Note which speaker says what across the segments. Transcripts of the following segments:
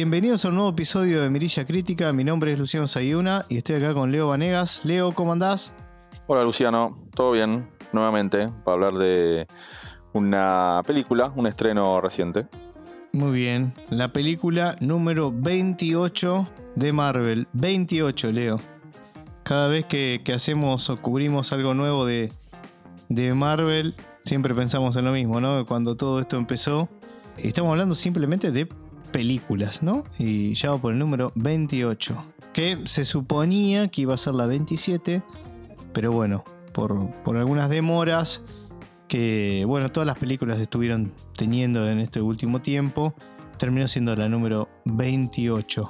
Speaker 1: Bienvenidos a un nuevo episodio de Mirilla Crítica. Mi nombre es Luciano Sayuna y estoy acá con Leo Vanegas. Leo, ¿cómo andás?
Speaker 2: Hola Luciano, ¿todo bien? Nuevamente, para hablar de una película, un estreno reciente.
Speaker 1: Muy bien, la película número 28 de Marvel. 28, Leo. Cada vez que, hacemos o cubrimos algo nuevo de, de Marvel, siempre pensamos en lo mismo, ¿no? Cuando todo esto empezó, estamos hablando simplemente de películas, ¿no? Y ya va por el número 28, que se suponía que iba a ser la 27, pero bueno, por, por algunas demoras que, bueno, todas las películas estuvieron teniendo en este último tiempo, terminó siendo la número 28.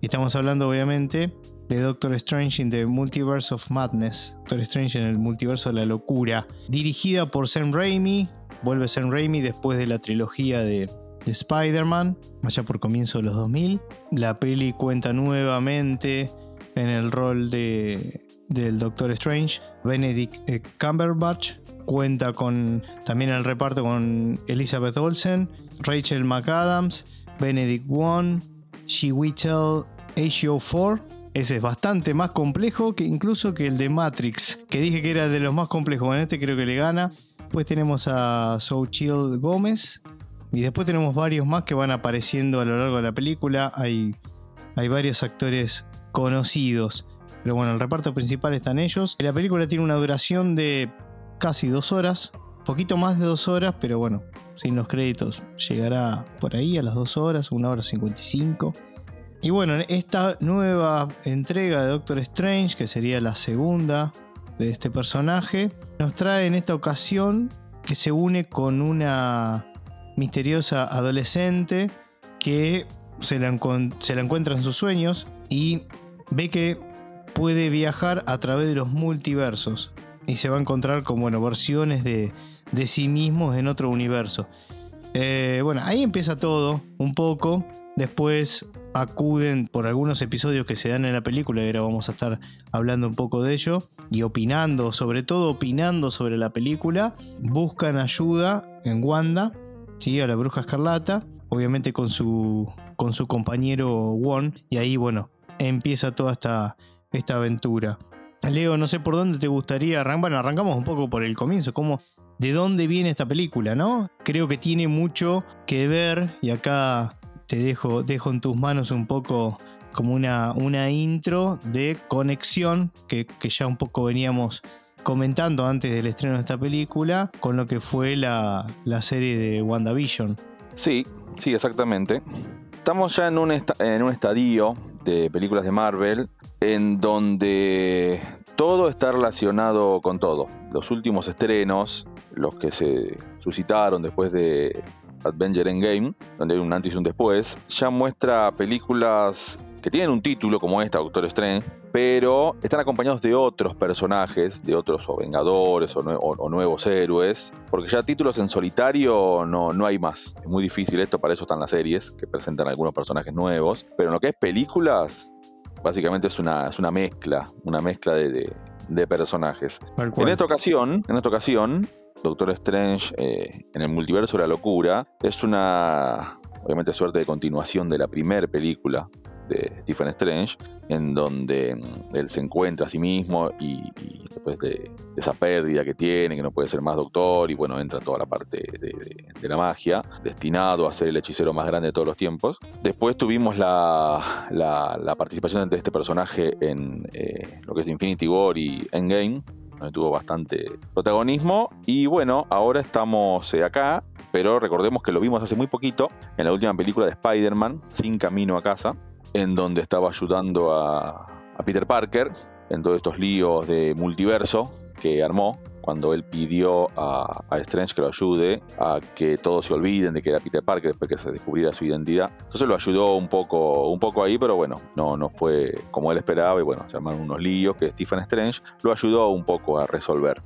Speaker 1: Y estamos hablando obviamente de Doctor Strange in the Multiverse of Madness, Doctor Strange en el multiverso de la locura, dirigida por Sam Raimi, vuelve Sam Raimi después de la trilogía de de Spider-Man, allá por comienzo de los 2000. La peli cuenta nuevamente en el rol de, del Doctor Strange, Benedict eh, Cumberbatch. Cuenta con también el reparto con Elizabeth Olsen, Rachel McAdams, Benedict Wong, Chiwetel Ejiofor. Ese es bastante más complejo que incluso que el de Matrix, que dije que era de los más complejos. En este creo que le gana. Pues tenemos a Sochil Gómez, y después tenemos varios más que van apareciendo a lo largo de la película. Hay, hay varios actores conocidos. Pero bueno, el reparto principal están ellos. La película tiene una duración de casi dos horas. Poquito más de dos horas, pero bueno, sin los créditos llegará por ahí a las dos horas, una hora cincuenta y cinco. Y bueno, esta nueva entrega de Doctor Strange, que sería la segunda de este personaje, nos trae en esta ocasión que se une con una misteriosa adolescente que se la, encuentra en sus sueños y ve que puede viajar a través de los multiversos y se va a encontrar con bueno, versiones de, sí mismos en otro universo. Eh, bueno, ahí empieza todo un poco. Después acuden por algunos episodios que se dan en la película y ahora vamos a estar hablando un poco de ello y opinando, sobre todo opinando sobre la película. Buscan ayuda en Wanda a la bruja escarlata, obviamente con su, con su compañero Won, y ahí, bueno, empieza toda esta, esta aventura. Leo, no sé por dónde te gustaría arrancar. Bueno, arrancamos un poco por el comienzo, como de dónde viene esta película, ¿no? Creo que tiene mucho que ver, y acá te dejo, dejo en tus manos un poco como una, una intro de conexión que, que ya un poco veníamos comentando antes del estreno de esta película con lo que fue la, serie de WandaVision.
Speaker 2: Sí, sí, exactamente. Estamos ya en un, en un estadio de películas de Marvel en donde todo está relacionado con todo. Los últimos estrenos, los que se suscitaron después de Avenger Endgame, donde hay un antes y un después, ya muestra películas que tienen un título como esta, Doctor Strange, pero están acompañados de otros personajes, de otros o Vengadores o, nuevos héroes, porque ya títulos en solitario no, no hay más. Es muy difícil esto, para eso están las series, que presentan algunos personajes nuevos, pero en lo que es películas, básicamente es una, es una mezcla, una mezcla de, personajes. En esta ocasión, en esta ocasión, Doctor Strange eh, en el multiverso de la locura es una obviamente suerte de continuación de la primera película de Stephen Strange, en donde mm, él se encuentra a sí mismo y, después de, esa pérdida que tiene, que no puede ser más doctor, y bueno, entra toda la parte de, la magia, destinado a ser el hechicero más grande de todos los tiempos. Después tuvimos la, participación de este personaje en eh, lo que es Infinity War y Endgame, donde tuvo bastante protagonismo. Y bueno, ahora estamos eh, acá, pero recordemos que lo vimos hace muy poquito en la última película de Spider-Man, Sin Camino a Casa, en donde estaba ayudando a, Peter Parker en todos estos líos de multiverso que armó cuando él pidió a, Strange que lo ayude a que todos se olviden de que era Peter Parker después que se descubriera su identidad. Entonces lo ayudó un poco, un poco ahí, pero bueno, no, no fue como él esperaba y bueno, se armaron unos líos que Stephen Strange lo ayudó un poco a resolver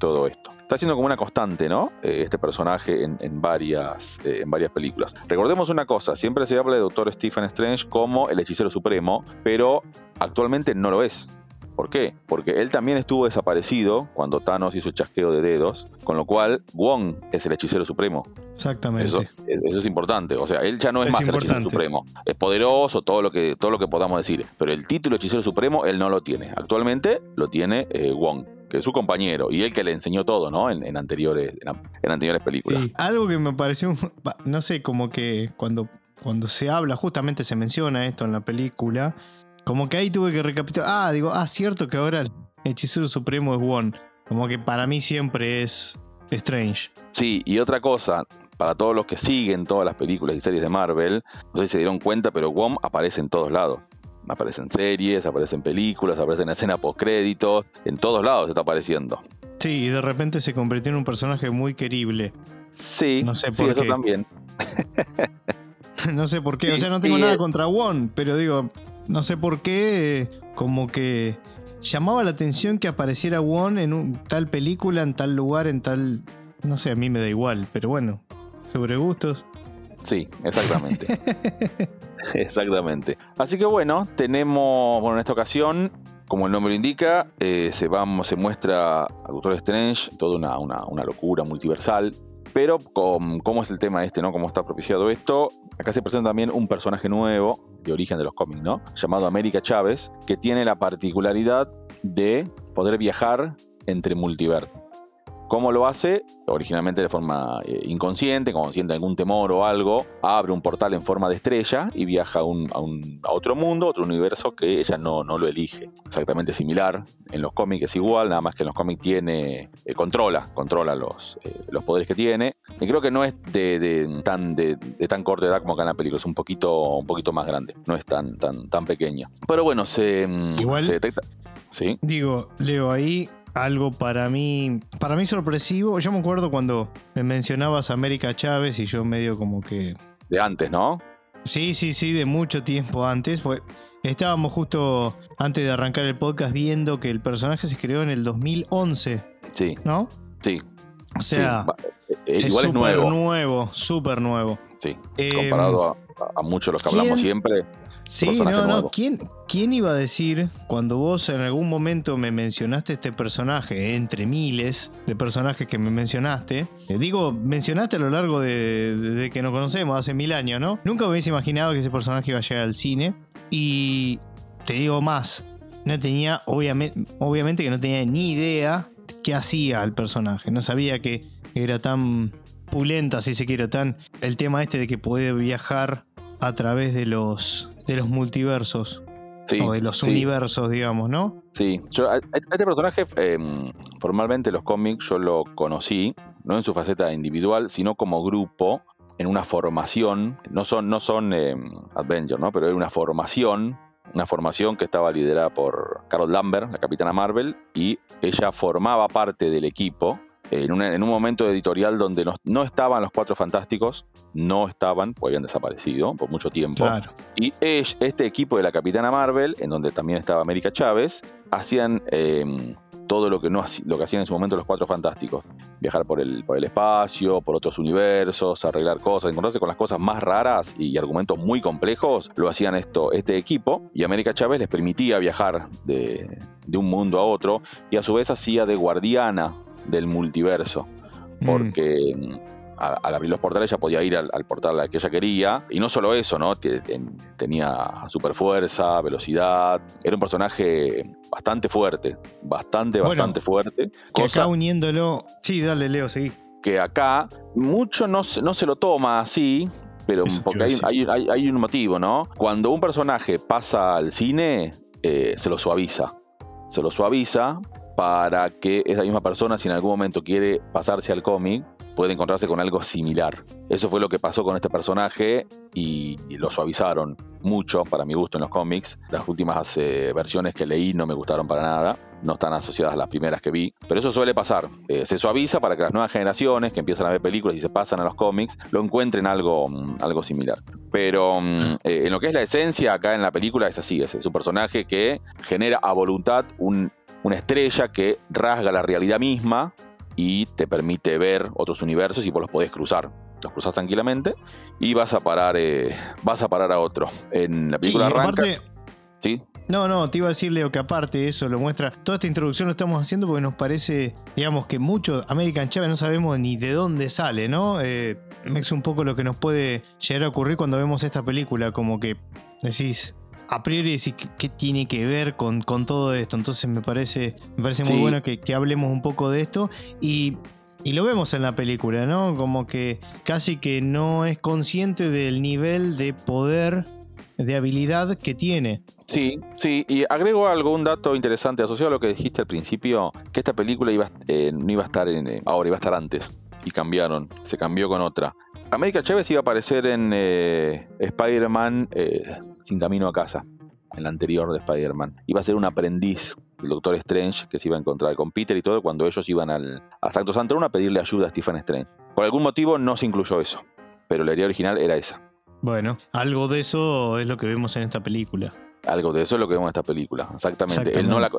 Speaker 2: todo esto. Está siendo como una constante, ¿no? Eh, este personaje en, varias, eh, en varias películas. Recordemos una cosa, siempre se habla de Doctor Stephen Strange como el hechicero supremo, pero actualmente no lo es. ¿Por qué? Porque él también estuvo desaparecido cuando Thanos hizo el chasqueo de dedos, con lo cual Wong es el hechicero supremo.
Speaker 1: Exactamente.
Speaker 2: Eso, es importante. O sea, él ya no es, más el hechicero supremo. Es poderoso, todo lo que, todo lo que podamos decir. Pero el título hechicero supremo él no lo tiene. Actualmente lo tiene eh, Wong que es su compañero y él que le enseñó todo, ¿no? En, anteriores, en, anteriores películas.
Speaker 1: algo que me pareció, no sé, como que cuando, cuando se habla, justamente se menciona esto en la película, como que ahí tuve que recapitular. Ah, digo, ah, cierto que ahora el hechicero supremo es Won. Como que para mí siempre es Strange.
Speaker 2: Sí, y otra cosa, para todos los que siguen todas las películas y series de Marvel, no sé si se dieron cuenta, pero Wong aparece en todos lados. Aparece en series, aparece en películas, aparece en escena post-créditos, en todos lados está apareciendo.
Speaker 1: Sí, y de repente se convirtió en un personaje muy querible.
Speaker 2: Sí, no sé por qué. también.
Speaker 1: no sé por qué, o sea, no tengo nada contra Wong, pero digo, no sé por qué, como que llamaba la atención que apareciera Won en un, tal película, en tal lugar, en tal... No sé, a mí me da igual, pero bueno, sobre gustos.
Speaker 2: Sí, exactamente. exactamente. Así que bueno, tenemos, bueno, en esta ocasión, como el nombre lo indica, eh, se, vamos, se muestra a Doctor Strange, toda una, una, una locura multiversal, pero ¿cómo es el tema este, no? ¿Cómo está propiciado esto? Acá se presenta también un personaje nuevo, de origen de los cómics, ¿no? Llamado América Chávez, que tiene la particularidad de poder viajar entre multiversos. ¿Cómo lo hace? Originalmente de forma eh, inconsciente, como siente algún temor o algo, abre un portal en forma de estrella y viaja a, un, a, otro mundo, otro universo que ella no, no, lo elige. Exactamente similar. En los cómics es igual, nada más que en los cómics tiene, eh, controla, controla los, eh, los poderes que tiene. Y creo que no es de, tan, de, tan corta edad como acá en la película, es un poquito, un poquito más grande, no es tan, tan, tan pequeña. Pero bueno, se,
Speaker 1: mm, igual,
Speaker 2: se
Speaker 1: detecta. ¿Sí? Digo, Leo, ahí algo para mí, para mí sorpresivo. Yo me acuerdo cuando me mencionabas a América Chávez y yo medio como que...
Speaker 2: De antes, ¿no?
Speaker 1: Sí, sí, sí, de mucho tiempo antes. estábamos justo antes de arrancar el podcast viendo que el personaje se creó en el 2011.
Speaker 2: Sí.
Speaker 1: ¿No?
Speaker 2: Sí.
Speaker 1: O sea,
Speaker 2: eh, eh, igual es, nuevo.
Speaker 1: nuevo, súper nuevo.
Speaker 2: Sí. Em, comparado a, muchos de los que hablamos siempre.
Speaker 1: Sí, no, no. ¿Quién, ¿Quién iba a decir cuando vos en algún momento me mencionaste este personaje, entre miles de personajes que me mencionaste? Eh, digo, mencionaste a lo largo de, que nos conocemos, hace mil años, ¿no? Nunca me hubiese imaginado que ese personaje iba a llegar al cine. Y te digo más, no tenía, obviamente, obviamente que no tenía ni idea qué hacía el personaje. No sabía que era tan pulenta, si se quiere, tan el tema este de que puede viajar a través de los de los multiversos. o de los universos, digamos, ¿no?
Speaker 2: Sí, yo a, este personaje em, formalmente los cómics yo lo conocí, no en su faceta individual, sino como grupo, en una formación, no son, no son em, Avengers, ¿no? Pero era una formación, una formación que estaba liderada por Carol Lambert, la capitana Marvel, y ella formaba parte del equipo en, un momento editorial donde no, estaban los cuatro fantásticos, no estaban, pues habían desaparecido por mucho tiempo. Y este equipo de la Capitana Marvel, en donde también estaba América Chávez, hacían em, todo lo que, no, lo que hacían en su momento los cuatro fantásticos. Viajar por el, por el espacio, por otros universos, arreglar cosas, encontrarse con las cosas más raras y argumentos muy complejos, lo hacían esto, este equipo. Y América Chávez les permitía viajar de, de un mundo a otro y a su vez hacía de guardiana del multiverso. Mm. Porque mm, al abrir los portales ya podía ir al, portal al que ella quería. Y no solo eso, ¿no? Tenía super fuerza, velocidad. Era un personaje bastante fuerte. Bastante, bastante fuerte.
Speaker 1: Que acá uniéndolo. Sí, dale, Leo, seguí.
Speaker 2: Que acá mucho no, no se lo toma así. Pero porque hay, hay, un motivo, ¿no? Cuando un personaje pasa al cine, eh, se lo suaviza. Se lo suaviza para que esa misma persona, si en algún momento quiere pasarse al cómic, puede encontrarse con algo similar. Eso fue lo que pasó con este personaje y lo suavizaron mucho, para mi gusto, en los cómics. Las últimas eh, versiones que leí no me gustaron para nada, no están asociadas a las primeras que vi, pero eso suele pasar. Eh, se suaviza para que las nuevas generaciones que empiezan a ver películas y se pasan a los cómics lo encuentren algo, mm, algo similar. Pero mm, eh, en lo que es la esencia, acá en la película es así, es, es un personaje que genera a voluntad un una estrella que rasga la realidad misma y te permite ver otros universos y vos los podés cruzar. Los cruzas tranquilamente y vas a parar, eh, vas a parar a otro. En la película arranca.
Speaker 1: ¿sí? No, no, te iba a decir, Leo, que aparte eso lo muestra. Toda esta introducción lo estamos haciendo porque nos parece, digamos, que mucho American Chávez no sabemos ni de dónde sale, ¿no? Eh, es un poco lo que nos puede llegar a ocurrir cuando vemos esta película, como que decís, a priori decís, ¿qué tiene que ver con, con todo esto? Entonces me parece, me parece muy bueno que, que hablemos un poco de esto. Y y lo vemos en la película, ¿no? Como que casi que no es consciente del nivel de poder de habilidad que tiene.
Speaker 2: Sí, sí, y agrego algún dato interesante asociado a lo que dijiste al principio, que esta película iba, eh, no iba a estar en, eh, ahora, iba a estar antes, y cambiaron, se cambió con otra. América Chávez iba a aparecer en eh, Spider-Man Sin Camino a Casa, en la anterior de Spider-Man. Iba a ser un aprendiz del Doctor Strange que se iba a encontrar con Peter y todo cuando ellos iban al, a Santo Santorum a pedirle ayuda a Stephen Strange. Por algún motivo no se incluyó eso, pero la idea original era esa.
Speaker 1: Bueno, algo de eso es lo que vemos en esta película.
Speaker 2: Algo de eso es lo que vemos en esta película, exactamente. Él, no la,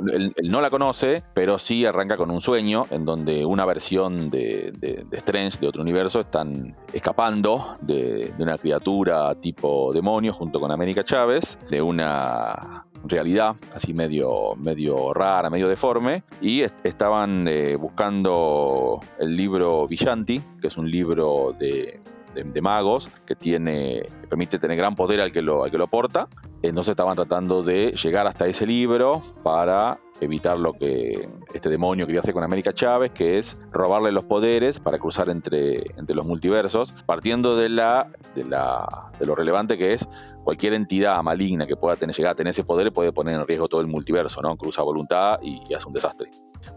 Speaker 2: no la, conoce, pero sí arranca con un sueño en donde una versión de, de, Strange, de otro universo, están escapando de, una criatura tipo demonio junto con América Chávez, de una realidad así medio, medio rara, medio deforme, y estaban eh, buscando el libro Villanti, que es un libro de de, magos que tiene permite tener gran poder al que lo, al que lo porta. Entonces estaban tratando de llegar hasta ese libro para evitar lo que este demonio quería hacer con América Chávez, que es robarle los poderes para cruzar entre, entre los multiversos, partiendo de la, de la de lo relevante que es cualquier entidad maligna que pueda tener, llegar a tener ese poder puede poner en riesgo todo el multiverso, ¿no? Cruza voluntad y, y hace un desastre.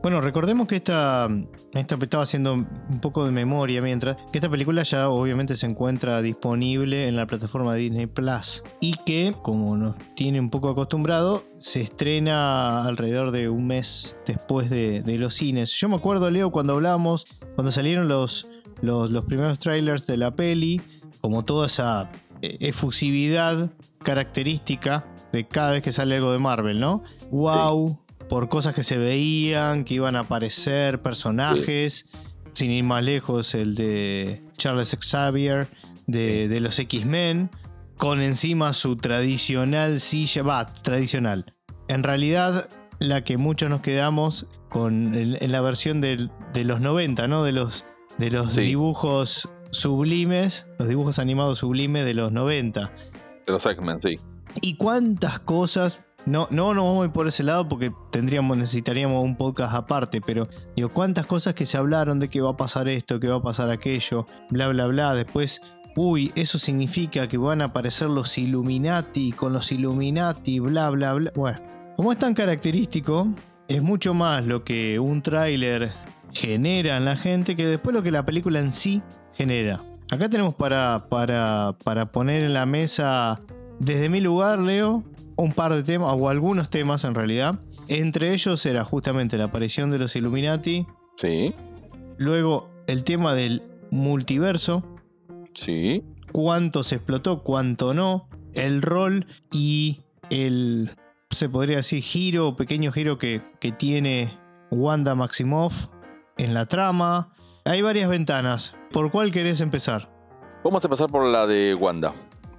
Speaker 1: Bueno, recordemos que esta, esta estaba haciendo un poco de memoria mientras, que esta película ya obviamente se encuentra disponible en la plataforma Disney Plus y que, como nos tiene un poco acostumbrado, se estrena alrededor de un mes después de, los cines. Yo me acuerdo, Leo, cuando hablábamos, cuando salieron los, los, los primeros trailers de la peli, como toda esa eh, efusividad característica de cada vez que sale algo de Marvel, ¿no? ¡Wow! Por cosas que se veían, que iban a aparecer personajes. Sin ir más lejos, el de Charles Xavier de, los X-Men, con encima su tradicional silla, va, tradicional. En realidad, la que muchos nos quedamos con en, la versión de los 90, ¿no? De los, de los dibujos sublimes, los dibujos animados sublimes de los 90.
Speaker 2: De los X-Men, sí.
Speaker 1: Y cuántas cosas no, no nos vamos a ir por ese lado porque tendríamos, necesitaríamos un podcast aparte, pero digo, cuántas cosas que se hablaron de que va a pasar esto, que va a pasar aquello, bla, bla, bla. Después, uy, eso significa que van a aparecer los Illuminati, con los Illuminati, bla, bla, bla. Bueno, como es tan característico, es mucho más lo que un tráiler genera en la gente que después lo que la película en sí genera. Acá tenemos para, para, para poner en la mesa, desde mi lugar, Leo, un par de temas, o algunos temas en realidad. Entre ellos era justamente la aparición de los Illuminati.
Speaker 2: Sí.
Speaker 1: Luego el tema del multiverso.
Speaker 2: Sí.
Speaker 1: Cuánto se explotó, cuánto no. El rol y el, se podría decir, giro, pequeño giro que, que tiene Wanda Maximoff en la trama. Hay varias ventanas. ¿Por cuál querés empezar?
Speaker 2: Vamos a empezar por la de Wanda.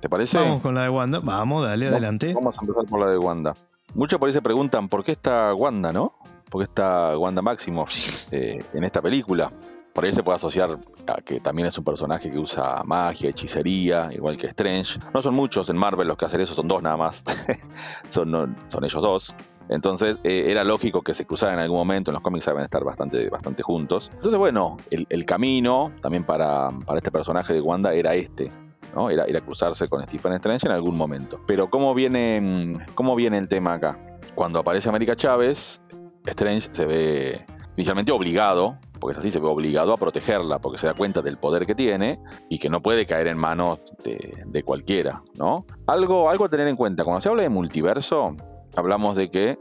Speaker 2: ¿Te parece?
Speaker 1: Vamos con la de Wanda. Vamos, dale, adelante.
Speaker 2: Vamos a empezar por la de Wanda. Muchos por ahí se preguntan por qué está Wanda, ¿no? ¿Por qué está Wanda Máximo eh, en esta película? Por ahí se puede asociar a que también es un personaje que usa magia, hechicería, igual que Strange. No son muchos en Marvel los que hacen eso, son dos nada más. son, son ellos dos. Entonces eh, era lógico que se cruzaran en algún momento, en los cómics saben estar bastante, bastante juntos. Entonces bueno, el, camino también para, para, este personaje de Wanda era este, ¿no? Ir a, cruzarse con Stephen Strange en algún momento. Pero ¿cómo viene, ¿cómo viene el tema acá? Cuando aparece América Chávez, Strange se ve inicialmente obligado, porque es así, se ve obligado a protegerla, porque se da cuenta del poder que tiene y que no puede caer en manos de, cualquiera, ¿no? Algo, algo a tener en cuenta, cuando se habla de multiverso, hablamos de que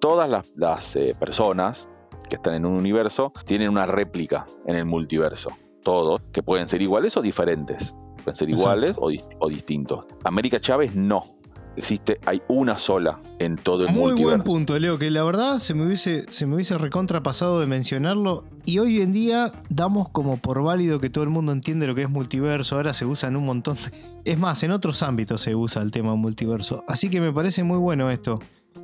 Speaker 2: todas las, eh, personas que están en un universo tienen una réplica en el multiverso, todos, que pueden ser iguales o diferentes pueden ser iguales o, distintos. América Chávez no. existe, hay una sola en todo el
Speaker 1: Muy
Speaker 2: multiverso.
Speaker 1: buen punto, Leo, que la verdad se me hubiese, se me hubiese recontrapasado de mencionarlo. Y hoy en día damos como por válido que todo el mundo entiende lo que es multiverso. Ahora se usa en un montón de... Es más, en otros ámbitos se usa el tema multiverso. Así que me parece muy bueno esto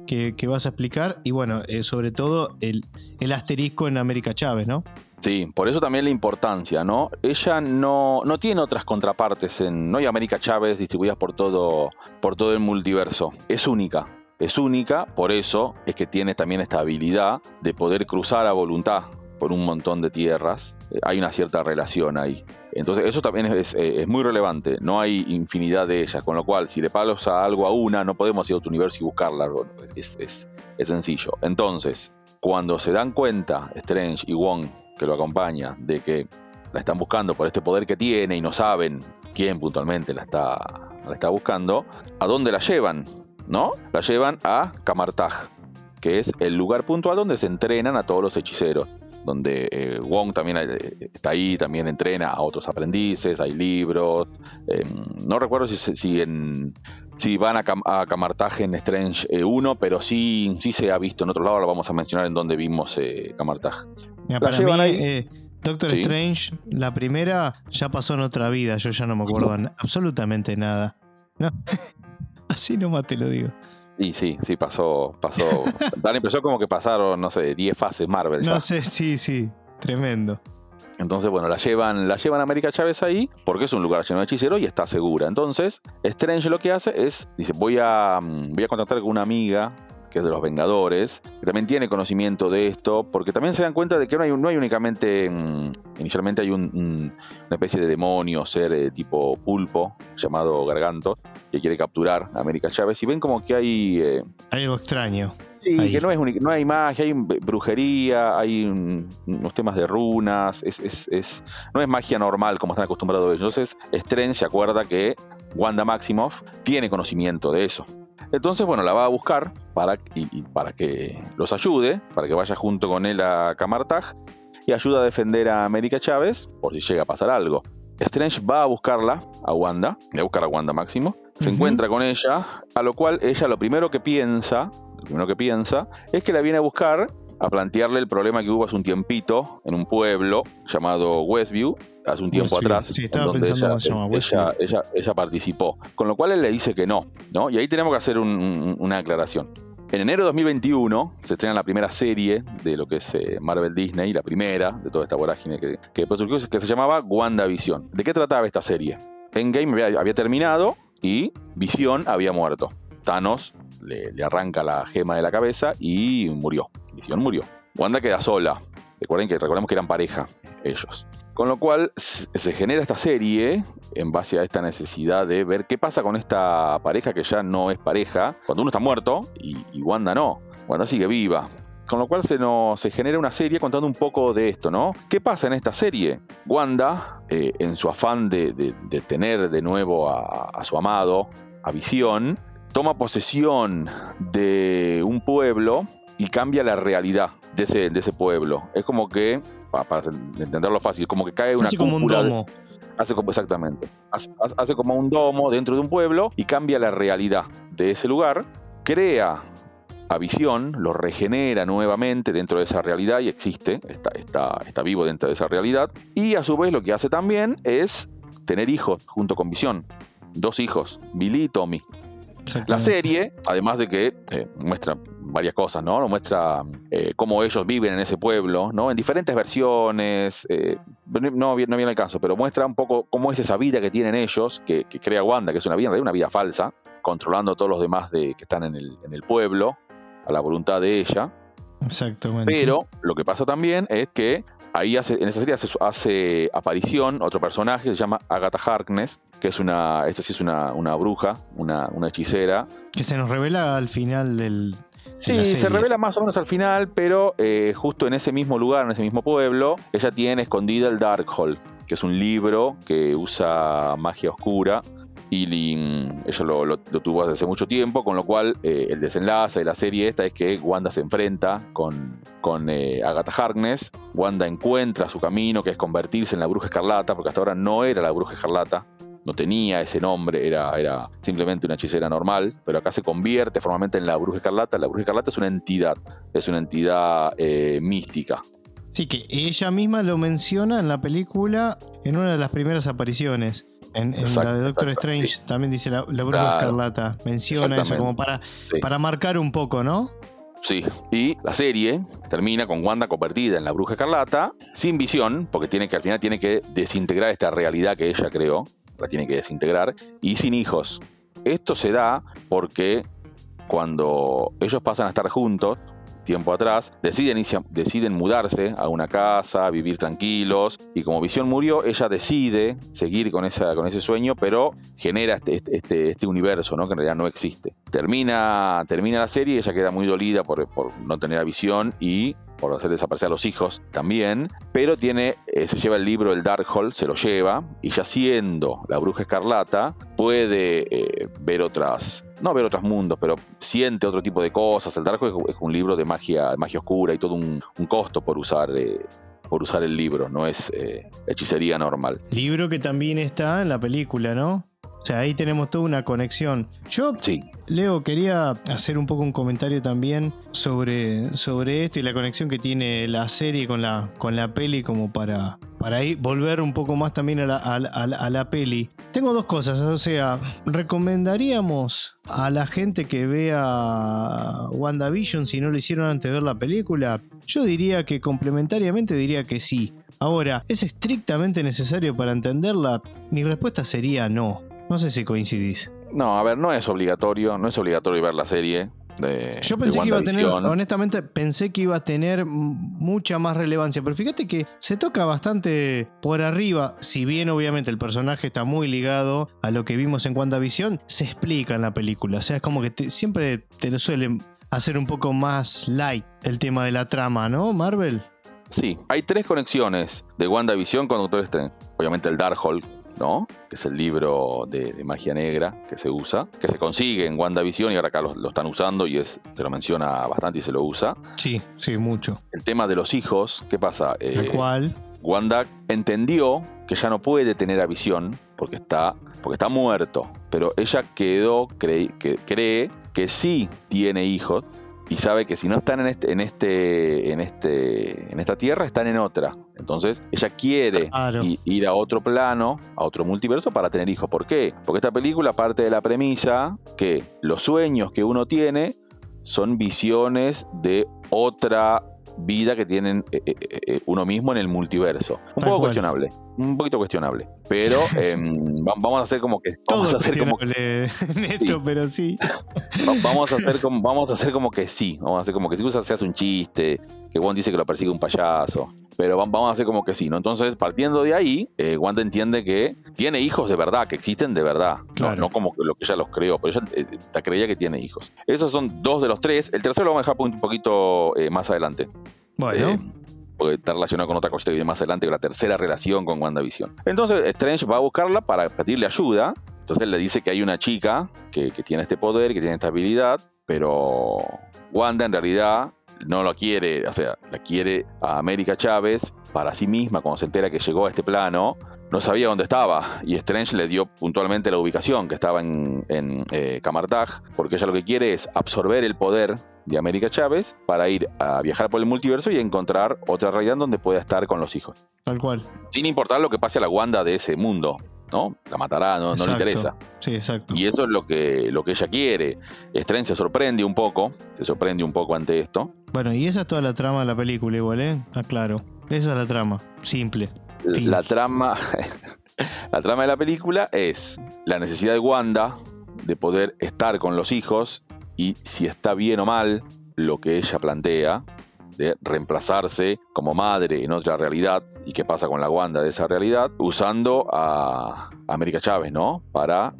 Speaker 1: que, vas a explicar. Y bueno, eh, sobre todo el, el asterisco en América Chávez, ¿no?
Speaker 2: Sí, por eso también la importancia, ¿no? Ella no, no tiene otras contrapartes en. No hay América Chávez distribuidas por todo, por todo el multiverso. Es única. Es única, por eso es que tiene también esta habilidad de poder cruzar a voluntad por un montón de tierras. Eh, hay una cierta relación ahí. Entonces, eso también es, es, es, muy relevante. No hay infinidad de ellas, con lo cual, si le palos a algo a una, no podemos ir a otro universo y buscarla. Es, es, sencillo. Entonces, cuando se dan cuenta Strange y Wong que lo acompaña, de que la están buscando por este poder que tiene y no saben quién puntualmente la está, la está buscando, ¿a dónde la llevan? ¿No? La llevan a Kamartaj, que es el lugar puntual donde se entrenan a todos los hechiceros. Donde eh, Wong también eh, está ahí, también entrena a otros aprendices, hay libros. Eh, no recuerdo si, si, en, si van a, Cam a Camartage en Strange 1, pero sí, sí se ha visto en otro lado, lo vamos a mencionar en donde vimos eh, Camartage.
Speaker 1: Mira, para mí, eh, Doctor ¿Sí? Strange, la primera ya pasó en otra vida, yo ya no me acuerdo no. absolutamente nada. No. Así nomás te lo digo.
Speaker 2: Y sí, sí, pasó, pasó. da la impresión como que pasaron, no sé, 10 fases Marvel.
Speaker 1: No sé, sí, sí, tremendo.
Speaker 2: Entonces, bueno, la llevan, la llevan a América Chávez ahí porque es un lugar lleno de hechiceros y está segura. Entonces, Strange lo que hace es, dice, voy a, voy a contactar con una amiga que es de los Vengadores, que también tiene conocimiento de esto, porque también se dan cuenta de que no hay, no hay únicamente, mmm, inicialmente hay un, un, una especie de demonio, ser eh, tipo pulpo, llamado Garganto, que quiere capturar a América Chávez, y ven como que hay... Eh,
Speaker 1: algo extraño.
Speaker 2: Sí, Ahí. que no, es no hay magia, hay brujería, hay un, unos temas de runas, es, es, es, no es magia normal como están acostumbrados ellos. Entonces, Strange se acuerda que Wanda Maximoff tiene conocimiento de eso. Entonces, bueno, la va a buscar para, y, y para que los ayude, para que vaya junto con él a Camartaj y ayuda a defender a América Chávez por si llega a pasar algo. Strange va a buscarla, a Wanda, va a buscar a Wanda Máximo, se uh -huh. encuentra con ella, a lo cual ella lo primero que piensa, lo primero que piensa, es que la viene a buscar a plantearle el problema que hubo hace un tiempito en un pueblo llamado Westview, hace un tiempo
Speaker 1: Westview.
Speaker 2: atrás,
Speaker 1: sí, estaba
Speaker 2: donde
Speaker 1: pensando
Speaker 2: ella,
Speaker 1: se llama,
Speaker 2: ella, ella, ella, participó. Con lo cual él le dice que no, ¿no? Y ahí tenemos que hacer un, un, una aclaración. En enero de 2021 se estrena la primera serie de lo que es eh, Marvel Disney, la primera de toda esta vorágine que, surgió, que se llamaba WandaVision. ¿De qué trataba esta serie? Endgame había, había terminado y Visión había muerto. Thanos le, le, arranca la gema de la cabeza y murió. Visión murió. Wanda queda sola. Recuerden que recordemos que eran pareja ellos. Con lo cual se genera esta serie en base a esta necesidad de ver qué pasa con esta pareja que ya no es pareja, cuando uno está muerto y, Wanda no. Wanda sigue viva. Con lo cual se, nos, se genera una serie contando un poco de esto, ¿no? ¿Qué pasa en esta serie? Wanda, eh, en su afán de, de, de, tener de nuevo a, a su amado, a Visión, toma posesión de un pueblo y cambia la realidad de ese, de ese pueblo. Es como que, para, para entenderlo fácil, como que cae una
Speaker 1: Así como un domo.
Speaker 2: Hace como, exactamente. Hace, hace, como un domo dentro de un pueblo y cambia la realidad de ese lugar. Crea a Visión, lo regenera nuevamente dentro de esa realidad y existe, está, está, está vivo dentro de esa realidad. Y a su vez lo que hace también es tener hijos junto con Visión. Dos hijos, Billy y Tommy. La serie, además de que eh, muestra varias cosas, ¿no? Muestra eh, cómo ellos viven en ese pueblo, ¿no? En diferentes versiones, eh, no, no viene el caso, pero muestra un poco cómo es esa vida que tienen ellos, que, que crea Wanda, que es una vida, una vida falsa, controlando a todos los demás de, que están en el, en el pueblo, a la voluntad de ella.
Speaker 1: Exactamente.
Speaker 2: Pero lo que pasa también es que ahí hace, en esa serie hace, hace, aparición otro personaje, se llama Agatha Harkness, que es una, esta sí es una, una bruja, una, una hechicera.
Speaker 1: Que se nos revela al final del,
Speaker 2: Sí, se revela más o menos al final, pero eh, justo en ese mismo lugar, en ese mismo pueblo, ella tiene escondida el Darkhold, que es un libro que usa magia oscura. Y ella lo, lo, lo, tuvo hace mucho tiempo, con lo cual eh, el desenlace de la serie esta es que Wanda se enfrenta con, con eh, Agatha Harkness. Wanda encuentra su camino, que es convertirse en la bruja escarlata, porque hasta ahora no era la bruja escarlata, no tenía ese nombre, era, era simplemente una hechicera normal, pero acá se convierte formalmente en la bruja escarlata. La bruja escarlata es una entidad, es una entidad eh, mística.
Speaker 1: Sí, que ella misma lo menciona en la película en una de las primeras apariciones. En, la de Doctor Strange también dice la, bruja escarlata. Menciona eso como para, para marcar un poco, ¿no?
Speaker 2: Sí, y la serie termina con Wanda convertida en la bruja escarlata, sin visión, porque tiene que al final tiene que desintegrar esta realidad que ella creó, la tiene que desintegrar, y sin hijos. Esto se da porque cuando ellos pasan a estar juntos, tiempo atrás, deciden, deciden mudarse a una casa, vivir tranquilos, y como Visión murió, ella decide seguir con, esa, con ese sueño, pero genera este, este, este, este universo, ¿no? que en realidad no existe. Termina, termina la serie, ella queda muy dolida por, por no tener a Visión y por hacer desaparecer a los hijos también, pero tiene, eh, se lleva el libro El Darkhold, se lo lleva, y ya siendo la bruja escarlata, puede eh, ver otras, no ver otros mundos, pero siente otro tipo de cosas. El Darkhold es, un libro de magia, magia oscura y todo un, costo por usar eh, por usar el libro, no es hechicería normal.
Speaker 1: Libro que también está en la película, ¿no? O sea, ahí tenemos toda una conexión. Yo, Leo, quería hacer un poco un comentario también sobre, sobre esto y la conexión que tiene la serie con la, con la peli, como para, para volver un poco más también a la, a la peli. Tengo dos cosas, o sea, ¿recomendaríamos a la gente que vea WandaVision si no lo hicieron antes de ver la película? Yo diría que complementariamente diría que sí. Ahora, ¿es estrictamente necesario para entenderla? Mi respuesta sería no. No sé si coincidís.
Speaker 2: No, a ver, no es obligatorio, no es obligatorio ver la serie. De,
Speaker 1: Yo pensé que iba a tener, honestamente, pensé que iba a tener mucha más relevancia, pero fíjate que se toca bastante por arriba, si bien obviamente el personaje está muy ligado a lo que vimos en WandaVision, se explica en la película, o sea, es como que siempre te lo suelen hacer un poco más light el tema de la trama, ¿no, Marvel?
Speaker 2: Sí, hay tres conexiones de WandaVision con Doctor Strange. Obviamente el Darkhold, ¿no? Que es el libro de, magia negra que se usa, que se consigue en WandaVision y ahora acá lo, están usando y es, se lo menciona bastante y se lo usa.
Speaker 1: Sí, sí, mucho.
Speaker 2: El tema de los hijos, ¿qué pasa?
Speaker 1: Eh, cual?
Speaker 2: Wanda entendió que ya no puede tener a Visión porque está, porque está muerto, pero ella quedó, cree, que, cree que sí tiene hijos y sabe que si no están en este, en este, en este, en esta tierra, están en otra. Entonces, ella quiere ir a otro plano, a otro multiverso para tener hijos. ¿Por qué? Porque esta película parte de la premisa que los sueños que uno tiene son visiones de otra vida que tienen eh, eh, eh, uno mismo en el multiverso. Un poco cuestionable, un poquito cuestionable. Pero em, vamos a hacer como que. Vamos a hacer como
Speaker 1: Neto, pero sí.
Speaker 2: Vamos a hacer como, vamos a hacer como que sí. Vamos a hacer como que si se hace un chiste, que Juan dice que lo persigue un payaso. Pero vamos a hacer como que sí, ¿no? Entonces, partiendo de ahí, eh, Wanda entiende que tiene hijos de verdad, que existen de verdad. No, como lo que ella los creó, pero ella creía que tiene hijos. Esos son dos de los tres. El tercero lo vamos a dejar un poquito más adelante.
Speaker 1: Bueno.
Speaker 2: Eh, porque está relacionado con otra cosa que viene más adelante, con la tercera relación con WandaVision. Entonces Strange va a buscarla para pedirle ayuda. Entonces le dice que hay una chica que, tiene este poder, que tiene esta habilidad, pero Wanda en realidad no lo quiere, o sea, la quiere a América Chávez para sí misma cuando se entera que llegó a este plano. No sabía dónde estaba y Strange le dio puntualmente la ubicación, que estaba en, en eh, porque ella lo que quiere es absorber el poder de América Chávez para ir a viajar por el multiverso y encontrar otra realidad donde pueda estar con los hijos.
Speaker 1: Tal cual.
Speaker 2: Sin importar lo que pase a la Wanda de ese mundo, ¿no? La matará, no, le interesa.
Speaker 1: Sí, exacto.
Speaker 2: Y eso es lo que, lo que ella quiere. Strange se sorprende un poco, se sorprende un poco ante esto.
Speaker 1: Bueno, y esa es toda la trama de la película igual, ¿eh? Está claro. Esa es la trama, simple.
Speaker 2: La trama, la trama de la película es la necesidad de Wanda de poder estar con los hijos y si está bien o mal lo que ella plantea de reemplazarse como madre en otra realidad. Y qué pasa con la Wanda de esa realidad usando a América Chávez, ¿no? Para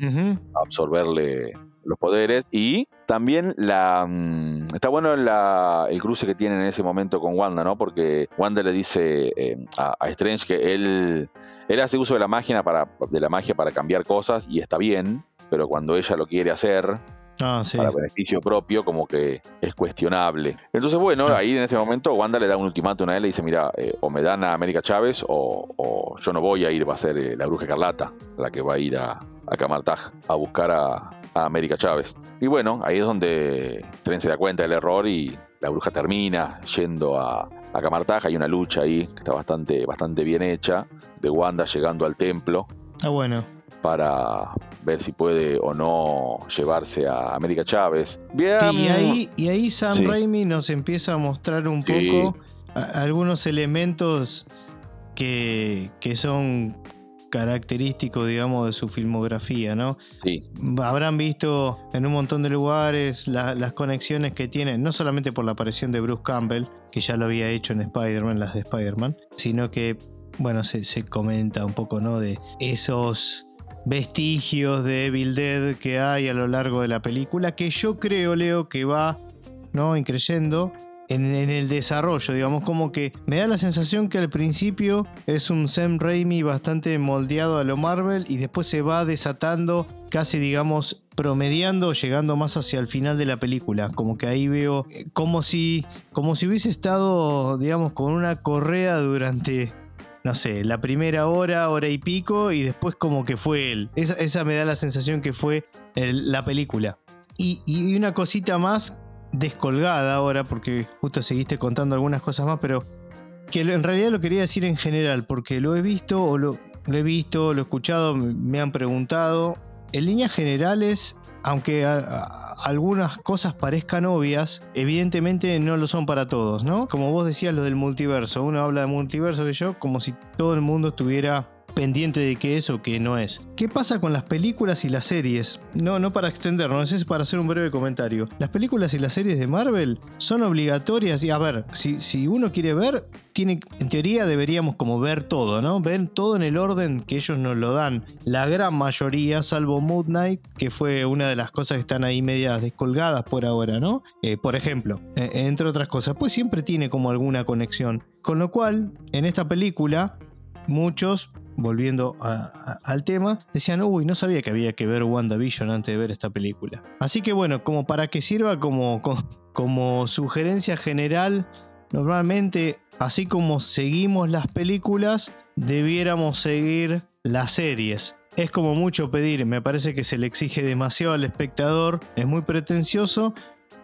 Speaker 2: absorberle los poderes. Y también la mm, está bueno el cruce que tiene en ese momento con Wanda, ¿no? Porque Wanda le dice eh, a, Strange que él él hace uso de la magia para de la magia para cambiar cosas y está bien, pero cuando ella lo quiere hacer
Speaker 1: Ah, sí.
Speaker 2: para beneficio propio, como que es cuestionable. Entonces, bueno,
Speaker 1: Ah.
Speaker 2: ahí en ese momento Wanda le da un ultimátum a él y dice, mira, eh, o me dan a América Chávez o, o yo no voy a ir, va a ser eh, la bruja Carlata la que va a ir a, a Camartaj a buscar a, a América Chávez. Y bueno, ahí es donde Tren se da cuenta del error y la bruja termina yendo a, a Camartaj. Hay una lucha ahí que está bastante, bastante bien hecha de Wanda llegando al templo
Speaker 1: Ah, bueno.
Speaker 2: Para ver si puede o no llevarse a América Chávez. Bien.
Speaker 1: Sí, y, ahí, y ahí Sam
Speaker 2: Sí.
Speaker 1: Raimi nos empieza a mostrar un
Speaker 2: Sí.
Speaker 1: poco a- algunos elementos que, que son característicos, digamos, de su filmografía, ¿no?
Speaker 2: Sí,
Speaker 1: Habrán visto en un montón de lugares la- las conexiones que tienen, no solamente por la aparición de Bruce Campbell, que ya lo había hecho en Spider-Man, las de Spider-Man, sino que, bueno, se, se comenta un poco, ¿no? De esos vestigios de Evil Dead que hay a lo largo de la película, que yo creo, Leo, que va, ¿no? Increyendo. En, en el desarrollo, digamos, como que me da la sensación que al principio es un Sam Raimi bastante moldeado a lo Marvel y después se va desatando casi digamos promediando llegando más hacia el final de la película como que ahí veo eh, como si como si hubiese estado digamos con una correa durante no sé la primera hora hora y pico y después como que fue él esa, me da la sensación que fue la película y, y una cosita más descolgada ahora porque justo seguiste contando algunas cosas más pero que en realidad lo quería decir en general porque lo he visto o lo, he visto, lo he escuchado, me- han preguntado. En líneas generales, aunque algunas cosas parezcan obvias, evidentemente no lo son para todos, ¿no? Como vos decías, lo del multiverso. Uno habla de multiverso que yo, como si todo el mundo estuviera pendiente de qué es o qué no es. ¿Qué pasa con las películas y las series? No, no para extendernos, es para hacer un breve comentario. Las películas y las series de Marvel son obligatorias y a ver, si, si uno quiere ver, tiene, en teoría deberíamos como ver todo, ¿no? Ver todo en el orden que ellos nos lo dan. La gran mayoría, salvo Moon Knight, que fue una de las cosas que están ahí medias descolgadas por ahora, ¿no? Eh, por ejemplo, eh, entre otras cosas, pues siempre tiene como alguna conexión. Con lo cual, en esta película, muchos volviendo al tema, decían, uy, no sabía que había que ver WandaVision antes de ver esta película. Así que bueno, como para que sirva como, co- como, sugerencia general, normalmente, así como seguimos las películas, debiéramos seguir las series. Es como mucho pedir, me parece que se le exige demasiado al espectador, es muy pretencioso,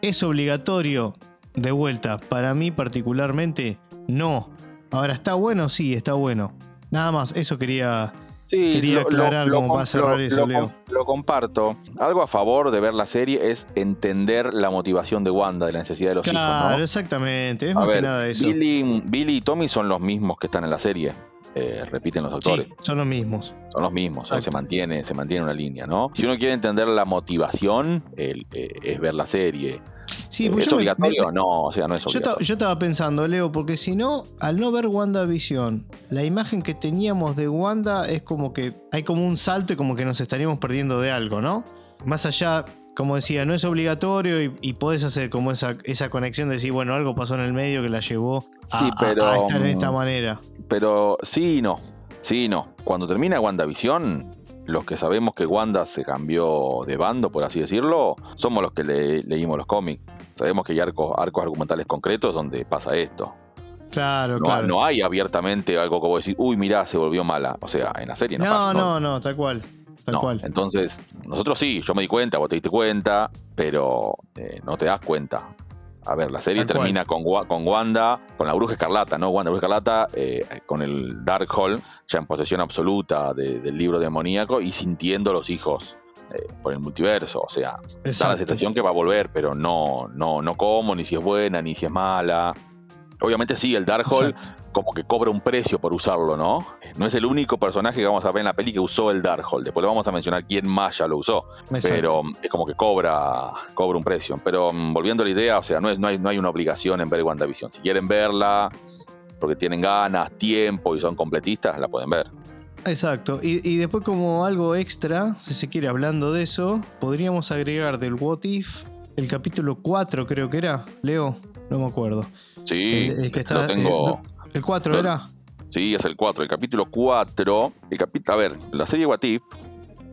Speaker 1: es obligatorio, de vuelta, para mí particularmente, no. Ahora, ¿está bueno? Sí, está bueno. Nada más, eso quería.
Speaker 2: Sí,
Speaker 1: Quería aclarar cómo
Speaker 2: com-
Speaker 1: va a cerrar eso,
Speaker 2: lo
Speaker 1: Leo.
Speaker 2: lo comparto. Algo a favor de ver la serie es entender la motivación de Wanda, de la necesidad de los
Speaker 1: Claro,
Speaker 2: hijos,
Speaker 1: exactamente. Es.
Speaker 2: A
Speaker 1: más que
Speaker 2: ver,
Speaker 1: nada eso.
Speaker 2: Billy, Billy y Tommy son los mismos que están en la serie. Eh, repiten los actores.
Speaker 1: Sí, son los mismos.
Speaker 2: Son los mismos, se mantiene, se mantiene una línea, ¿no? Si uno quiere entender la motivación, el- eh, es ver la serie.
Speaker 1: Sí, pues
Speaker 2: ¿Es
Speaker 1: yo
Speaker 2: obligatorio?
Speaker 1: me-
Speaker 2: no, o sea, no es
Speaker 1: Yo, estaba,
Speaker 2: obligatorio.
Speaker 1: yo estaba pensando, Leo, porque si no, al no ver WandaVision, la imagen que teníamos de Wanda es como que hay como un salto y como que nos estaríamos perdiendo de algo, ¿no? Más allá, como decía, no es obligatorio y, y podés hacer como esa, esa conexión de decir, bueno, algo pasó en el medio que la llevó a,
Speaker 2: Sí, pero,
Speaker 1: a estar en esta
Speaker 2: mm,
Speaker 1: manera.
Speaker 2: Pero sí y no. Sí y no. Cuando termina WandaVision, los que sabemos que Wanda se cambió de bando, por así decirlo, somos los que le- leímos los cómics. Sabemos que hay arcos, arcos argumentales concretos donde pasa esto.
Speaker 1: Claro,
Speaker 2: No,
Speaker 1: claro.
Speaker 2: no hay abiertamente algo como decir, uy, mirá, se volvió mala. O sea, en la serie no,
Speaker 1: no,
Speaker 2: pasa.
Speaker 1: no, no, tal cual. Tal
Speaker 2: No,
Speaker 1: cual.
Speaker 2: Entonces, nosotros sí, yo me di cuenta, vos te diste cuenta, pero eh, no te das cuenta. A ver, la serie
Speaker 1: Tal
Speaker 2: termina con, con Wanda, con la bruja escarlata, ¿no? Wanda, bruja escarlata, eh, con el Darkhold, ya en posesión absoluta de- del libro demoníaco y sintiendo los hijos eh, por el multiverso. O sea, da la
Speaker 1: Exacto.
Speaker 2: sensación que va a volver, pero no, no, no como, ni si es buena, ni si es mala. Obviamente sí, el Darkhold como que cobra un precio por usarlo, ¿no? No es el único personaje que vamos a ver en la peli que usó el Darkhold. Después le vamos a mencionar quién más ya lo usó.
Speaker 1: Exacto.
Speaker 2: Pero mm, es como que cobra, cobra un precio. Pero mm, volviendo a la idea, o sea, no, es, no, hay, no hay una obligación en ver WandaVision. Si quieren verla, porque tienen ganas, tiempo y son completistas, la pueden ver.
Speaker 1: Exacto. Y, y después como algo extra, si se quiere hablando de eso, podríamos agregar del What If el capítulo 4 creo que era, Leo, no me acuerdo.
Speaker 2: Sí,
Speaker 1: el, el que
Speaker 2: lo
Speaker 1: está,
Speaker 2: tengo.
Speaker 1: eh, el 4
Speaker 2: lo-
Speaker 1: era.
Speaker 2: Sí, es el 4. El capítulo 4. El capi- a ver, la serie What If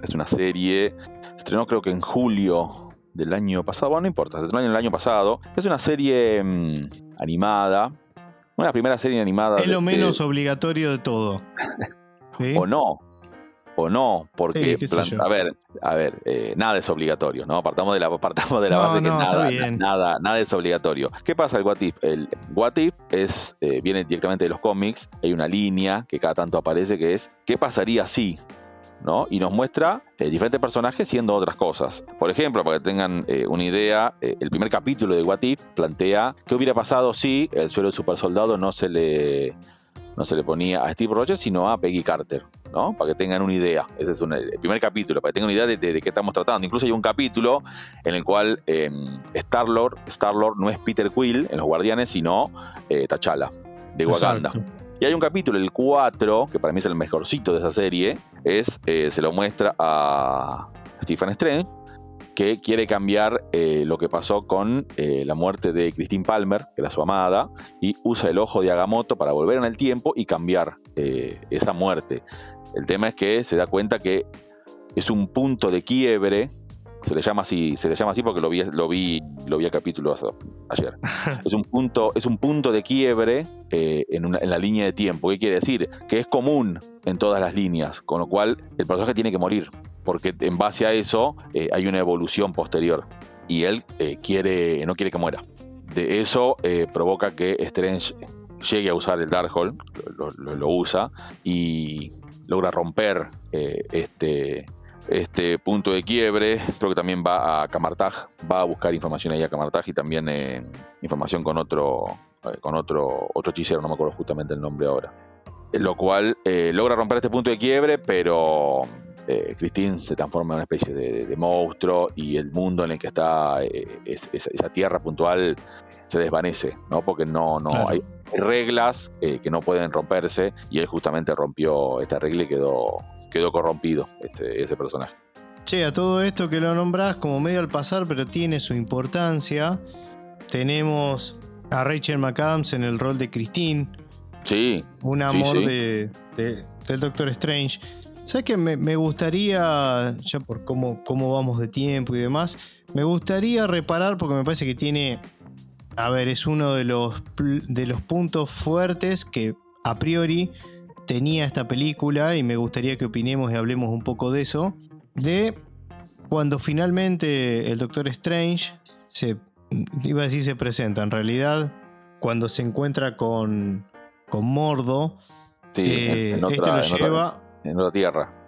Speaker 2: es una serie. Estrenó creo que en julio del año pasado, bueno, no importa, se estrenó el año pasado. Es una serie mm, animada, una primera serie animada.
Speaker 1: Es lo menos obligatorio de todo.
Speaker 2: O no, o no, porque a ver, a ver, eh, nada es obligatorio, ¿no? Apartamos de la, apartamos de la base que nada, nada, nada es obligatorio. ¿Qué pasa el What If? El What If es, eh, viene directamente de los cómics, hay una línea que cada tanto aparece que es ¿qué pasaría si? ¿no? Y nos muestra eh, diferentes personajes siendo otras cosas. Por ejemplo, para que tengan una idea, el primer capítulo de What If plantea qué hubiera pasado si el suelo del super soldado no se le no se le ponía a Steve Rogers, sino a Peggy Carter, ¿no? Para que tengan una idea. Ese es el primer capítulo, para que tengan una idea de, qué estamos tratando. Incluso hay un capítulo en el cual eh, Star-Lord Star -Lord no es Peter Quill en Los Guardianes, sino eh, T'Challa, de Wakanda. Y hay un capítulo, el 4, que para mí es el mejorcito de esa serie, es, eh, se lo muestra a Stephen Strange, que quiere cambiar eh, lo que pasó con eh, la muerte de Christine Palmer, que era su amada, y usa el ojo de Agamotto para volver en el tiempo y cambiar eh, esa muerte. El tema es que se da cuenta que es un punto de quiebre, se le llama así, se le llama así porque lo vi, lo vi, lo vi a capítulo ayer. es un punto, es un punto de quiebre en, en la línea de tiempo. ¿Qué quiere decir? Que es común en todas las líneas, con lo cual el personaje tiene que morir porque en base a eso eh, hay una evolución posterior y él eh, quiere, no quiere que muera. De eso eh, provoca que Strange llegue a usar el Darkhold, lo, lo, usa y logra romper este, este punto de quiebre. Creo que también va a Kamartaj, va a buscar información ahí a Kamartaj y también información con otro, con otro, otro hechicero, no me acuerdo justamente el nombre ahora. Lo cual logra romper este punto de quiebre, pero eh, Christine se transforma en una especie de, monstruo y el mundo en el que está eh, esa tierra puntual se desvanece, ¿no? Porque no, no hay, reglas eh, que no pueden romperse y él justamente rompió esta regla y quedó, quedó corrompido este, ese personaje.
Speaker 1: Che, a todo esto que lo nombras como medio al pasar, pero tiene su importancia. Tenemos a Rachel McAdams en el rol de Christine.
Speaker 2: Sí.
Speaker 1: Un amor De, del Doctor Strange. ¿Sabes que me, gustaría, ya por cómo, cómo vamos de tiempo y demás, me gustaría reparar porque me parece que tiene, a ver, es uno de los, de los puntos fuertes que a priori tenía esta película y me gustaría que opinemos y hablemos un poco de eso, de cuando finalmente el Doctor Strange se, iba a decir se presenta, en realidad cuando se encuentra con, con Mordo,
Speaker 2: eh, este lo lleva en otra tierra.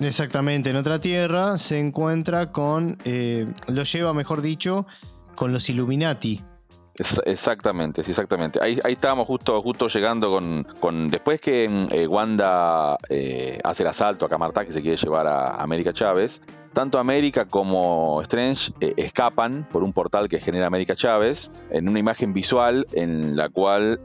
Speaker 1: Exactamente, en otra tierra se encuentra con, eh, lo lleva, mejor dicho, con los Illuminati.
Speaker 2: exactamente, sí, exactamente. Ahí, ahí estábamos justo, justo llegando con, después que eh, Wanda eh, hace el asalto a Camartá, que se quiere llevar a América Chávez, tanto América como Strange escapan por un portal que genera América Chávez en una imagen visual en la cual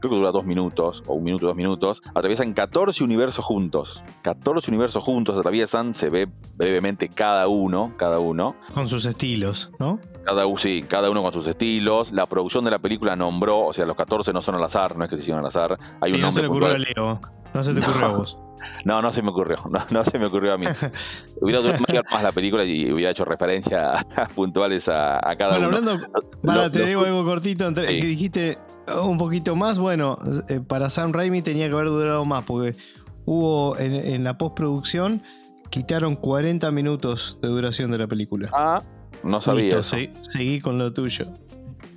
Speaker 2: creo que dura dos minutos, o un minuto, dos minutos, atraviesan 14 universos juntos. 14 universos juntos atraviesan, se ve brevemente cada uno, cada uno.
Speaker 1: Con sus estilos, ¿no?
Speaker 2: Cada, sí, cada uno con sus estilos. La producción de la película nombró, o sea, los 14 no son al azar, no es que se hicieron al azar.
Speaker 1: Hay un no se le ocurrió a Leo. No se te ocurrió a vos.
Speaker 2: No, no se me ocurrió. No, se me ocurrió a mí. hubiera durado más la película y hubiera hecho referencias puntuales a, cada
Speaker 1: bueno,
Speaker 2: uno.
Speaker 1: Hablando, para, te digo algo cortito, que dijiste un poquito más. Bueno, eh, para Sam Raimi tenía que haber durado más porque hubo en, la postproducción quitaron 40 minutos de duración de la película.
Speaker 2: Ah, no sabía.
Speaker 1: seguí con lo tuyo.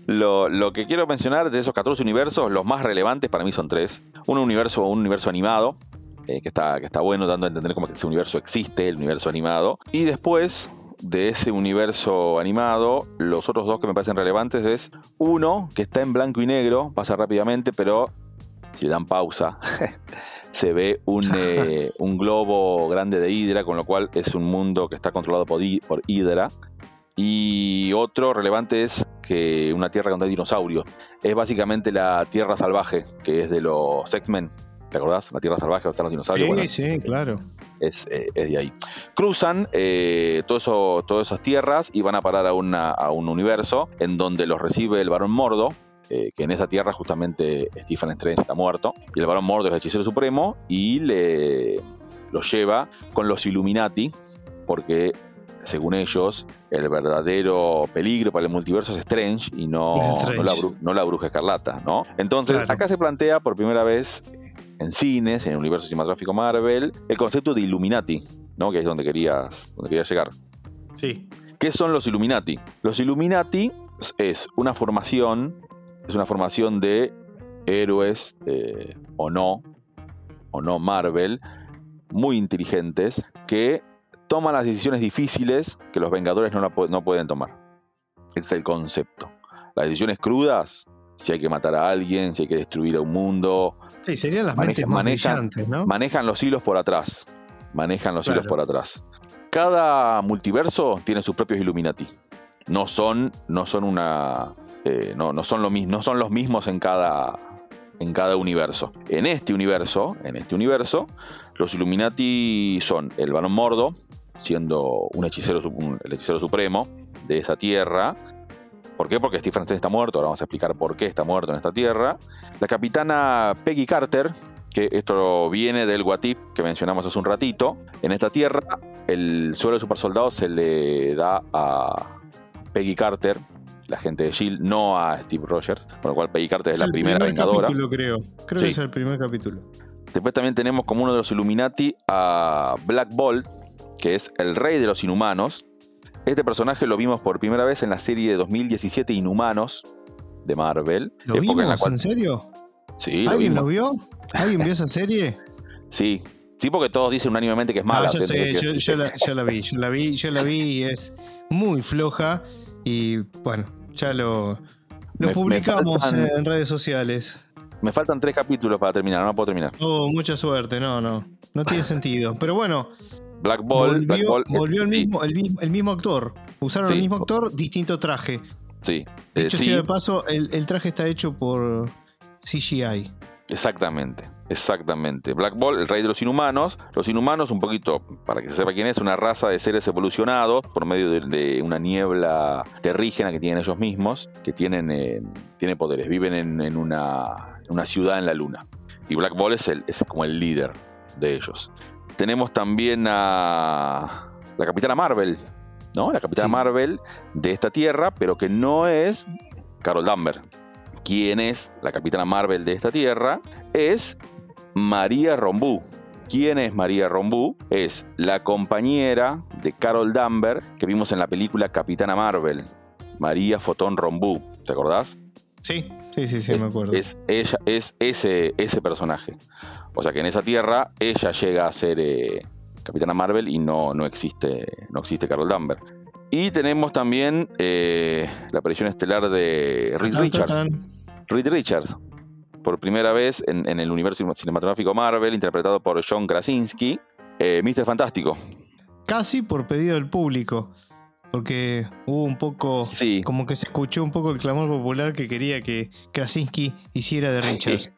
Speaker 2: Lo, lo, que quiero mencionar de esos 14 universos, los más relevantes para mí son tres. Un universo, un universo animado, eh, que, está, que está bueno, dando a entender como que ese universo existe, el universo animado. Y después de ese universo animado, los otros dos que me parecen relevantes es uno que está en blanco y negro, pasa rápidamente, pero si le dan pausa, se ve un, eh, un, globo grande de Hydra, con lo cual es un mundo que está controlado por, por Hydra. Y otro relevante es que una tierra donde hay dinosaurios. Es básicamente la tierra salvaje, que es de los X-Men, ¿Te acordás? La Tierra Salvaje, donde están los dinosaurios.
Speaker 1: Sí, sí, claro.
Speaker 2: Es, eh, es, de ahí. Cruzan eh, todo eso, todas esas tierras y van a parar a, una, a un universo en donde los recibe el varón Mordo, eh, que en esa tierra justamente Stephen Strange está muerto. Y el varón Mordo es el hechicero supremo y le lo lleva con los Illuminati, porque según ellos, el verdadero peligro para el multiverso es Strange y no, no, la, no la, bruja escarlata, ¿no? Entonces, acá se plantea por primera vez en cines, en el universo cinematográfico Marvel, el concepto de Illuminati, ¿no? Que es donde querías, donde querías llegar.
Speaker 1: Sí.
Speaker 2: ¿Qué son los Illuminati? Los Illuminati es una formación, es una formación de héroes eh, o no, o no Marvel, muy inteligentes, que toman las decisiones difíciles que los Vengadores no, no pueden tomar. Este es el concepto. Las decisiones crudas, si hay que matar a alguien, si hay que destruir a un mundo.
Speaker 1: Sí, serían las mentes más
Speaker 2: manejan,
Speaker 1: ¿no?
Speaker 2: Manejan los hilos por atrás. Manejan los hilos por atrás. Cada multiverso tiene sus propios Illuminati. No son, no son una. Eh, no, no, son lo, no son los mismos en cada, en cada universo. En este universo, en este universo, los Illuminati son el Barón Mordo, siendo un hechicero, el hechicero supremo de esa tierra. ¿Por qué? Porque Stephen Strange está muerto, ahora vamos a explicar por qué está muerto en esta tierra. La capitana Peggy Carter, que esto viene del Guatip que mencionamos hace un ratito. En esta tierra, el suelo de supersoldado se le da a Peggy Carter, la gente de Shield, no a Steve Rogers, con lo cual Peggy Carter es, la primera vengadora.
Speaker 1: Capítulo, creo. Creo que es el primer capítulo.
Speaker 2: Después también tenemos como uno de los Illuminati a Black Bolt, que es el rey de los inhumanos. Este personaje lo vimos por primera vez en la serie de 2017 Inhumanos de Marvel.
Speaker 1: ¿Lo vimos? ¿En serio?
Speaker 2: Sí,
Speaker 1: ¿Alguien lo, vio? ¿Alguien vio esa serie?
Speaker 2: Sí, sí, porque todos dicen unánimemente que es mala.
Speaker 1: Ah, yo, sé, yo, la, vi, yo la vi, yo la vi y es muy floja. Y bueno, ya lo, lo publicamos en redes sociales.
Speaker 2: Me faltan tres capítulos para terminar, no puedo terminar.
Speaker 1: Oh, mucha suerte, no, no. No tiene sentido. Pero bueno,
Speaker 2: Black Ball.
Speaker 1: Volvió, el, mismo, el, mismo, actor. Usaron el mismo actor, distinto traje.
Speaker 2: Sí.
Speaker 1: De hecho, eh, de paso, el, traje está hecho por CGI.
Speaker 2: Exactamente, exactamente. Black Ball, el rey de los inhumanos. Los inhumanos, un poquito, para que se sepa quién es, una raza de seres evolucionados por medio de, una niebla terrígena que tienen ellos mismos, que tienen, eh, poderes, viven en, una, ciudad en la luna. Y Black Ball es, el, es como el líder de ellos. Tenemos también a la Capitana Marvel, ¿no? La Capitana Marvel de esta tierra, pero que no es Carol Danvers. ¿Quién es la Capitana Marvel de esta tierra? Es María Rombú. ¿Quién es María Rombú? Es la compañera de Carol Danvers que vimos en la película Capitana Marvel, María Fotón Rombú. ¿Te acordás?
Speaker 1: Sí, sí, sí, sí, me acuerdo.
Speaker 2: Es, ella, es ese, ese personaje. O sea que en esa tierra ella llega a ser eh, Capitana Marvel y no, no, existe, no existe Carol Danvers. Y tenemos también eh, la aparición estelar de Reed Richards. Reed Richards, por primera vez en, el universo cinematográfico Marvel, interpretado por John Krasinski, eh, Mr. Fantástico.
Speaker 1: Casi por pedido del público, porque hubo un poco, sí. como que se escuchó un poco el clamor popular que quería que Krasinski hiciera de Richards.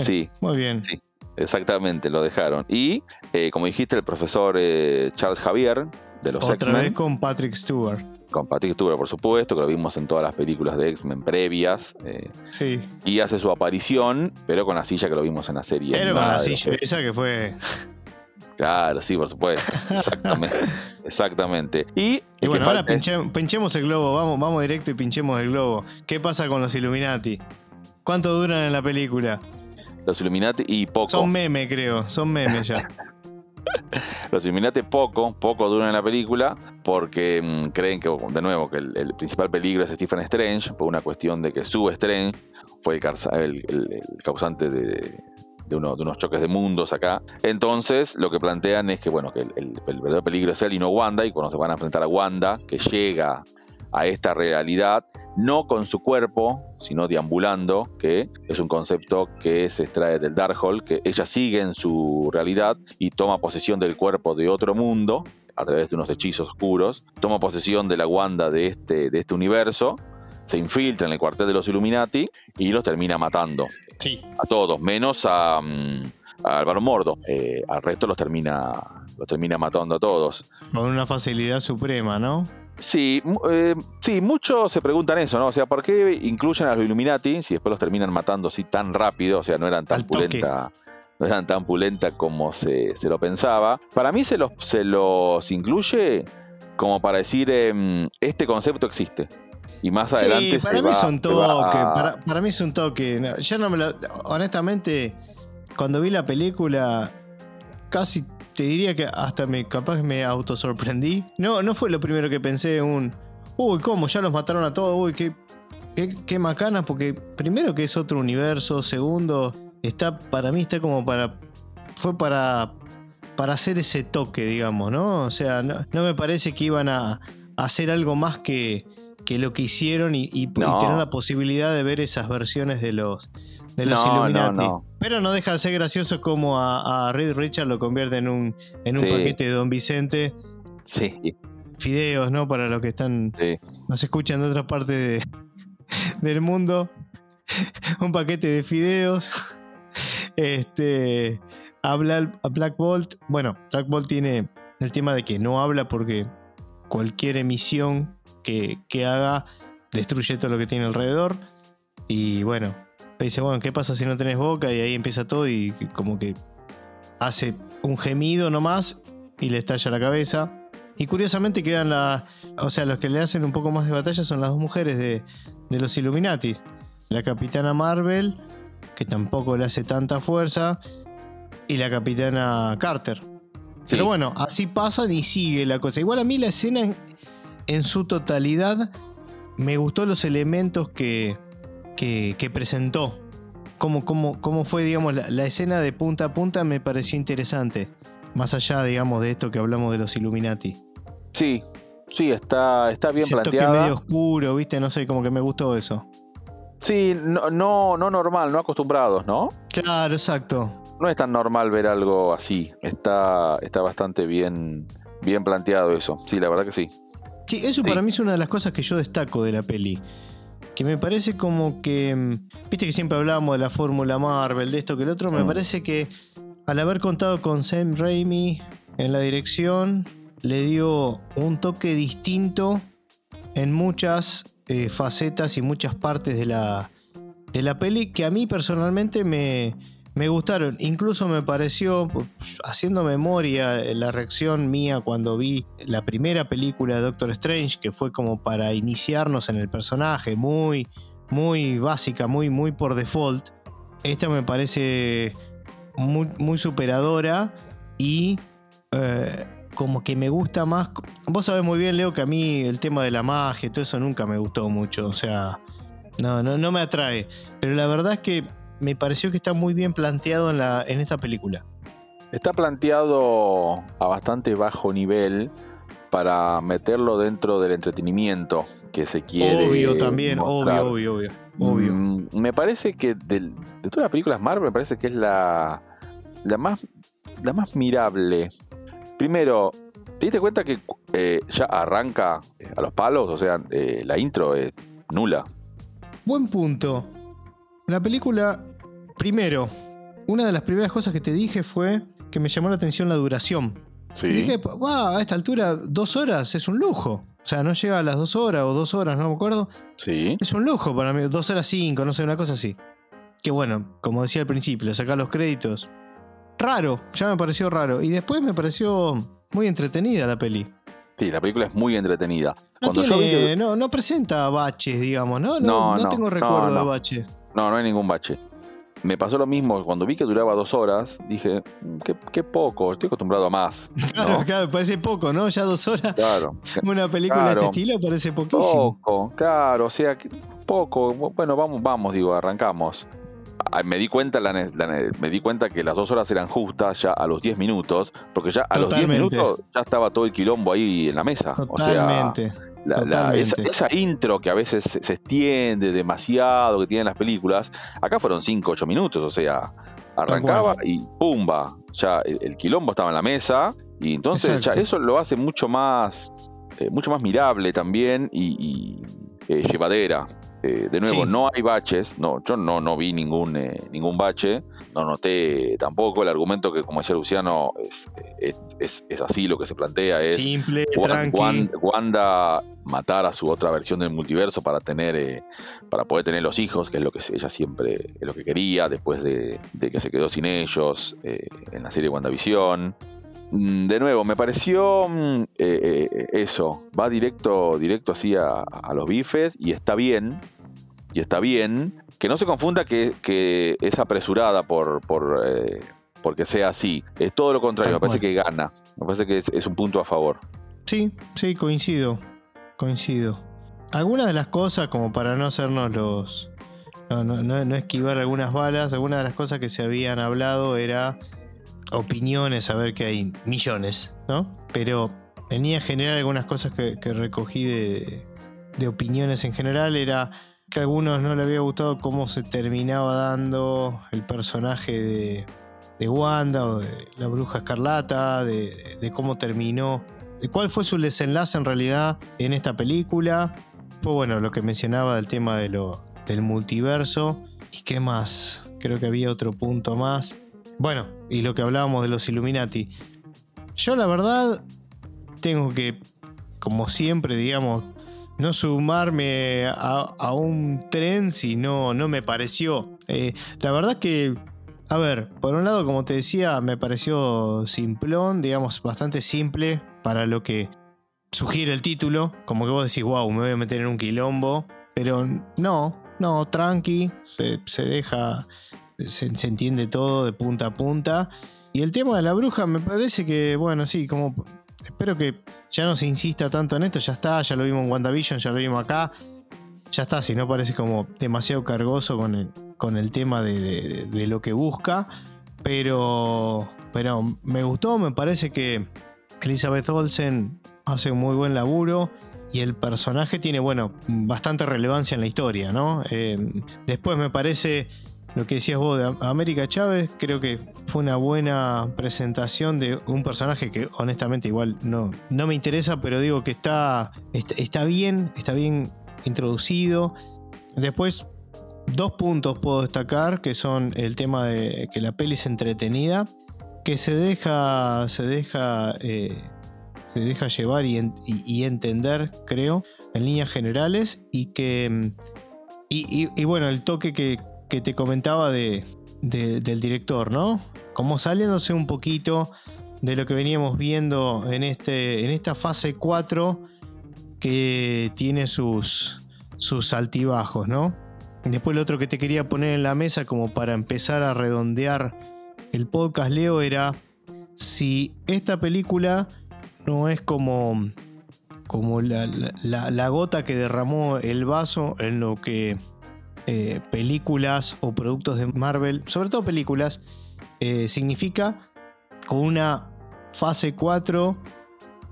Speaker 2: sí,
Speaker 1: muy bien.
Speaker 2: Sí. Exactamente, lo dejaron. Y, eh, como dijiste, el profesor eh, Charles Javier, de los X-Men. Otra vez
Speaker 1: con Patrick Stewart.
Speaker 2: Con Patrick Stewart, por supuesto, que lo vimos en todas las películas de X-Men previas.
Speaker 1: Eh, sí.
Speaker 2: Y hace su aparición, pero con la silla que lo vimos en la serie.
Speaker 1: Pero con la silla esa que fue.
Speaker 2: Claro, sí, por supuesto. Exactamente. Exactamente. Y,
Speaker 1: bueno, ahora pinchemos el globo, vamos, vamos directo y pinchemos el globo. ¿Qué pasa con los Illuminati? ¿Cuánto duran en la película?
Speaker 2: Los Illuminati y poco.
Speaker 1: Son meme, creo. Son memes ya.
Speaker 2: los Illuminati poco, poco duran en la película porque mm, creen que, de nuevo, que el, principal peligro es Stephen Strange por una cuestión de que su Strange fue el, causante de, unos choques de mundos acá. Entonces, lo que plantean es que, bueno, que el, verdadero peligro es él y no Wanda, y cuando se van a enfrentar a Wanda, que llega a esta realidad, no con su cuerpo, sino deambulando, que es un concepto que se extrae del Darkhold, que ella sigue en su realidad y toma posesión del cuerpo de otro mundo a través de unos hechizos oscuros, toma posesión de la Wanda de este, de este universo, se infiltra en el cuartel de los Illuminati y los termina matando.
Speaker 1: Sí.
Speaker 2: A todos, menos a, mm, Álvaro Mordo. Eh, al resto los termina, los termina matando a todos.
Speaker 1: Con una facilidad suprema, ¿no?
Speaker 2: Sí, eh, sí, muchos se preguntan eso, ¿no? O sea, ¿por qué incluyen a los Illuminati si después los terminan matando así tan rápido? O sea, no eran tan pulenta, no eran tan pulenta como se, lo pensaba. Para mí se los, se los incluye como para decir, em, este concepto existe. Y más adelante.
Speaker 1: Sí, para mí es un toque. Para, mí es un toque. Yo no me lo. Honestamente, cuando vi la película, casi te diría que hasta me capaz me autosorprendí. No, no fue lo primero que pensé un. Uy, ¿cómo? Ya los mataron a todos. Uy, qué, qué, qué macana. Porque primero que es otro universo. Segundo, está. Para mí está como para. Fue para. Para hacer ese toque, digamos, ¿no? O sea, no, me parece que iban a, hacer algo más que, que lo que hicieron y, y, tener la posibilidad de ver esas versiones de los, de los Illuminati. Pero no deja de ser gracioso como a, Reed Richard lo convierte en un, en un paquete de Don Vicente.
Speaker 2: Sí.
Speaker 1: Fideos, ¿no? Para los que están. Sí. Nos escuchan de otra parte del mundo. un paquete de fideos. Este. Habla a Black Bolt. Bueno, Black Bolt tiene el tema de que no habla porque cualquier emisión que, que haga destruye todo lo que tiene alrededor. Y bueno, dice, bueno, ¿qué pasa si no tenés boca? Y ahí empieza todo y como que hace un gemido nomás y le estalla la cabeza. Y curiosamente quedan las... O sea, los que le hacen un poco más de batalla son las dos mujeres de, los Illuminati. La capitana Marvel, que tampoco le hace tanta fuerza, y la capitana Carter. Pero bueno, así pasan y sigue la cosa. Igual a mí la escena en su totalidad me gustó los elementos que, que, presentó. Cómo, cómo, cómo, fue, digamos, la, escena de punta a punta me pareció interesante. Más allá, digamos, de esto que hablamos de los Illuminati.
Speaker 2: Sí, sí, está, está bien Ese planteada.
Speaker 1: Toque medio oscuro, viste, no sé, como que me gustó eso.
Speaker 2: Sí, no, no, no normal, no acostumbrados, ¿no?
Speaker 1: Claro, exacto.
Speaker 2: No es tan normal ver algo así. Está, está bastante bien, bien planteado eso. Sí, la verdad que sí.
Speaker 1: Sí, eso para mí es una de las cosas que yo destaco de la peli que me parece como que, mm, viste que siempre hablábamos de la fórmula Marvel, de esto que el otro, me mm. parece que al haber contado con Sam Raimi en la dirección, le dio un toque distinto en muchas eh, facetas y muchas partes de la, de la peli que a mí personalmente me, me gustaron. Incluso me pareció, pues, haciendo memoria, la reacción mía cuando vi la primera película de Doctor Strange, que fue como para iniciarnos en el personaje, muy, muy básica, muy, muy por default. Esta me parece muy, muy superadora y eh, como que me gusta más. Vos sabés muy bien, Leo, que a mí el tema de la magia y todo eso nunca me gustó mucho. O sea, no, no, no me atrae. Pero la verdad es que me pareció que está muy bien planteado en, la, en esta película.
Speaker 2: Está planteado a bastante bajo nivel para meterlo dentro del entretenimiento que se quiere.
Speaker 1: Obvio también, obvio, obvio, obvio,
Speaker 2: mm, me parece que de, todas las películas Marvel, me parece que es la, la, más, la más mirable. Primero, ¿te diste cuenta que eh, ya arranca eh, a los palos? O sea, eh, la intro es nula.
Speaker 1: Buen punto. La película, primero, una de las primeras cosas que te dije fue que me llamó la atención la duración.
Speaker 2: Sí.
Speaker 1: dije, wow, a esta altura, dos horas es un lujo. O sea, no llega a las dos horas o dos horas, no me acuerdo.
Speaker 2: Sí.
Speaker 1: Es un lujo para mí, dos horas cinco, no sé, una cosa así. Que bueno, como decía al principio, sacar los créditos. Raro, ya me pareció raro. Y después me pareció muy entretenida la peli.
Speaker 2: Sí, la película es muy entretenida.
Speaker 1: No, no, presenta baches, digamos, ¿no? No, no, tengo recuerdo de baches.
Speaker 2: No, no hay ningún bache. Me pasó lo mismo cuando vi que duraba dos horas. Dije, qué, poco, estoy acostumbrado a más.
Speaker 1: Claro, claro, parece poco, ¿no? Ya dos horas. Claro. Una película de este estilo parece poquísimo.
Speaker 2: Poco, claro, o sea, poco. Bueno, vamos, vamos, digo, arrancamos. Me di cuenta me di cuenta que las dos horas eran justas ya a los diez minutos, porque ya a los diez minutos ya estaba todo el quilombo ahí en la mesa.
Speaker 1: Totalmente.
Speaker 2: O sea, esa, intro que a veces se, extiende demasiado, que tienen las películas, acá fueron 5, 8 minutos, o sea, arrancaba y ¡pumba! Ya el, quilombo estaba en la mesa y entonces ya eso lo hace mucho más, eh, mucho más mirable también y, eh, llevadera. Eh, de nuevo, no hay baches, no, yo no, no vi ningún, eh, ningún bache, no noté tampoco el argumento que, como decía Luciano, es, es, así lo que se plantea, es
Speaker 1: Simple,
Speaker 2: Wanda, matar a su otra versión del multiverso para tener, eh, para poder tener los hijos, que es lo que ella siempre es lo que quería, después de, que se quedó sin ellos en la serie WandaVision. Mm, de nuevo, me pareció mm, eh, eh, eso. Va directo, directo así a, los bifes y está bien. Y está bien. Que no se confunda que, es apresurada por, por eh, porque sea así. Es todo lo contrario. me parece que gana. Me parece que es, un punto a favor.
Speaker 1: Sí, sí, coincido. Coincido. Algunas de las cosas, como para no hacernos los. No, no, no, esquivar algunas balas, algunas de las cosas que se habían hablado era opiniones, a ver que hay millones, ¿no? Pero en línea general, algunas cosas que, recogí de, de, opiniones en general era que a algunos no le había gustado cómo se terminaba dando el personaje de, de Wanda o de la bruja escarlata, de, cómo terminó, de cuál fue su desenlace en realidad en esta película. Fue bueno lo que mencionaba del tema de lo, del multiverso. ¿Y qué más? Creo que había otro punto más. Bueno, y lo que hablábamos de los Illuminati. Yo la verdad tengo que, como siempre, digamos, no sumarme a, un tren si no, no me pareció. Eh, la verdad que, a ver, por un lado, como te decía, me pareció simplón, digamos, bastante simple para lo que sugiere el título. Como que vos decís, wow, me voy a meter en un quilombo. Pero no, no, tranqui, se deja se, entiende todo de punta a punta. Y el tema de la bruja me parece que, bueno, sí, como espero que ya no se insista tanto en esto, ya está, ya lo vimos en WandaVision, ya lo vimos acá, ya está, si no parece como demasiado cargoso con el, con el tema de, lo que busca, pero, pero me gustó, me parece que Elizabeth Olsen hace un muy buen laburo. Y el personaje tiene, bueno, bastante relevancia en la historia, ¿no? Eh, después me parece lo que decías vos de América Chávez, creo que fue una buena presentación de un personaje que honestamente igual no, no me interesa, pero digo que está, está, bien, está bien introducido. Después, dos puntos puedo destacar, que son el tema de que la peli es entretenida, que se deja, se deja, eh, se deja llevar y, y, entender, creo, en líneas generales, y que... y bueno, el toque que, que te comentaba de, del director, ¿no? Como saliéndose un poquito de lo que veníamos viendo en, este, en esta fase 4 que tiene sus, sus altibajos, ¿no? Después lo otro que te quería poner en la mesa como para empezar a redondear el podcast, Leo, era si esta película no es como, como la, la gota que derramó el vaso en lo que eh, películas o productos de Marvel, sobre todo películas, eh, significa con una fase 4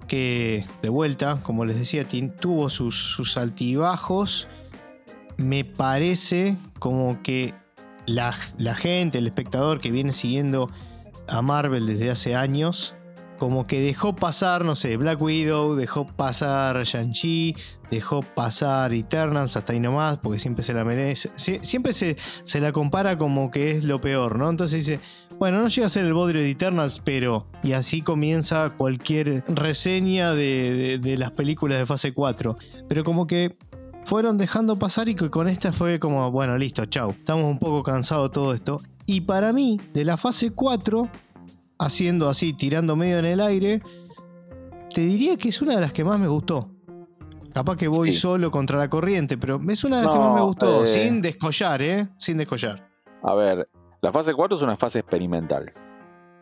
Speaker 1: que de vuelta, como les decía, tuvo sus, altibajos. Me parece como que la, la gente, el espectador que viene siguiendo a Marvel desde hace años, como que dejó pasar, no sé, Black Widow, dejó pasar Shang-Chi, dejó pasar Eternals hasta ahí nomás, porque siempre se la merece. siempre se, se, la compara como que es lo peor, ¿no? Entonces dice, bueno, no llega a ser el bodrio de Eternals, pero. Y así comienza cualquier reseña de, de las películas de fase 4. Pero como que fueron dejando pasar y con esta fue como, bueno, listo, chau. Estamos un poco cansados de todo esto. Y para mí, de la fase 4, haciendo así, tirando medio en el aire, te diría que es una de las que más me gustó. Capaz que voy solo contra la corriente, pero es una de las que más me gustó, eh, sin descollar, ¿eh? Sin descollar.
Speaker 2: A ver, la fase 4 es una fase experimental.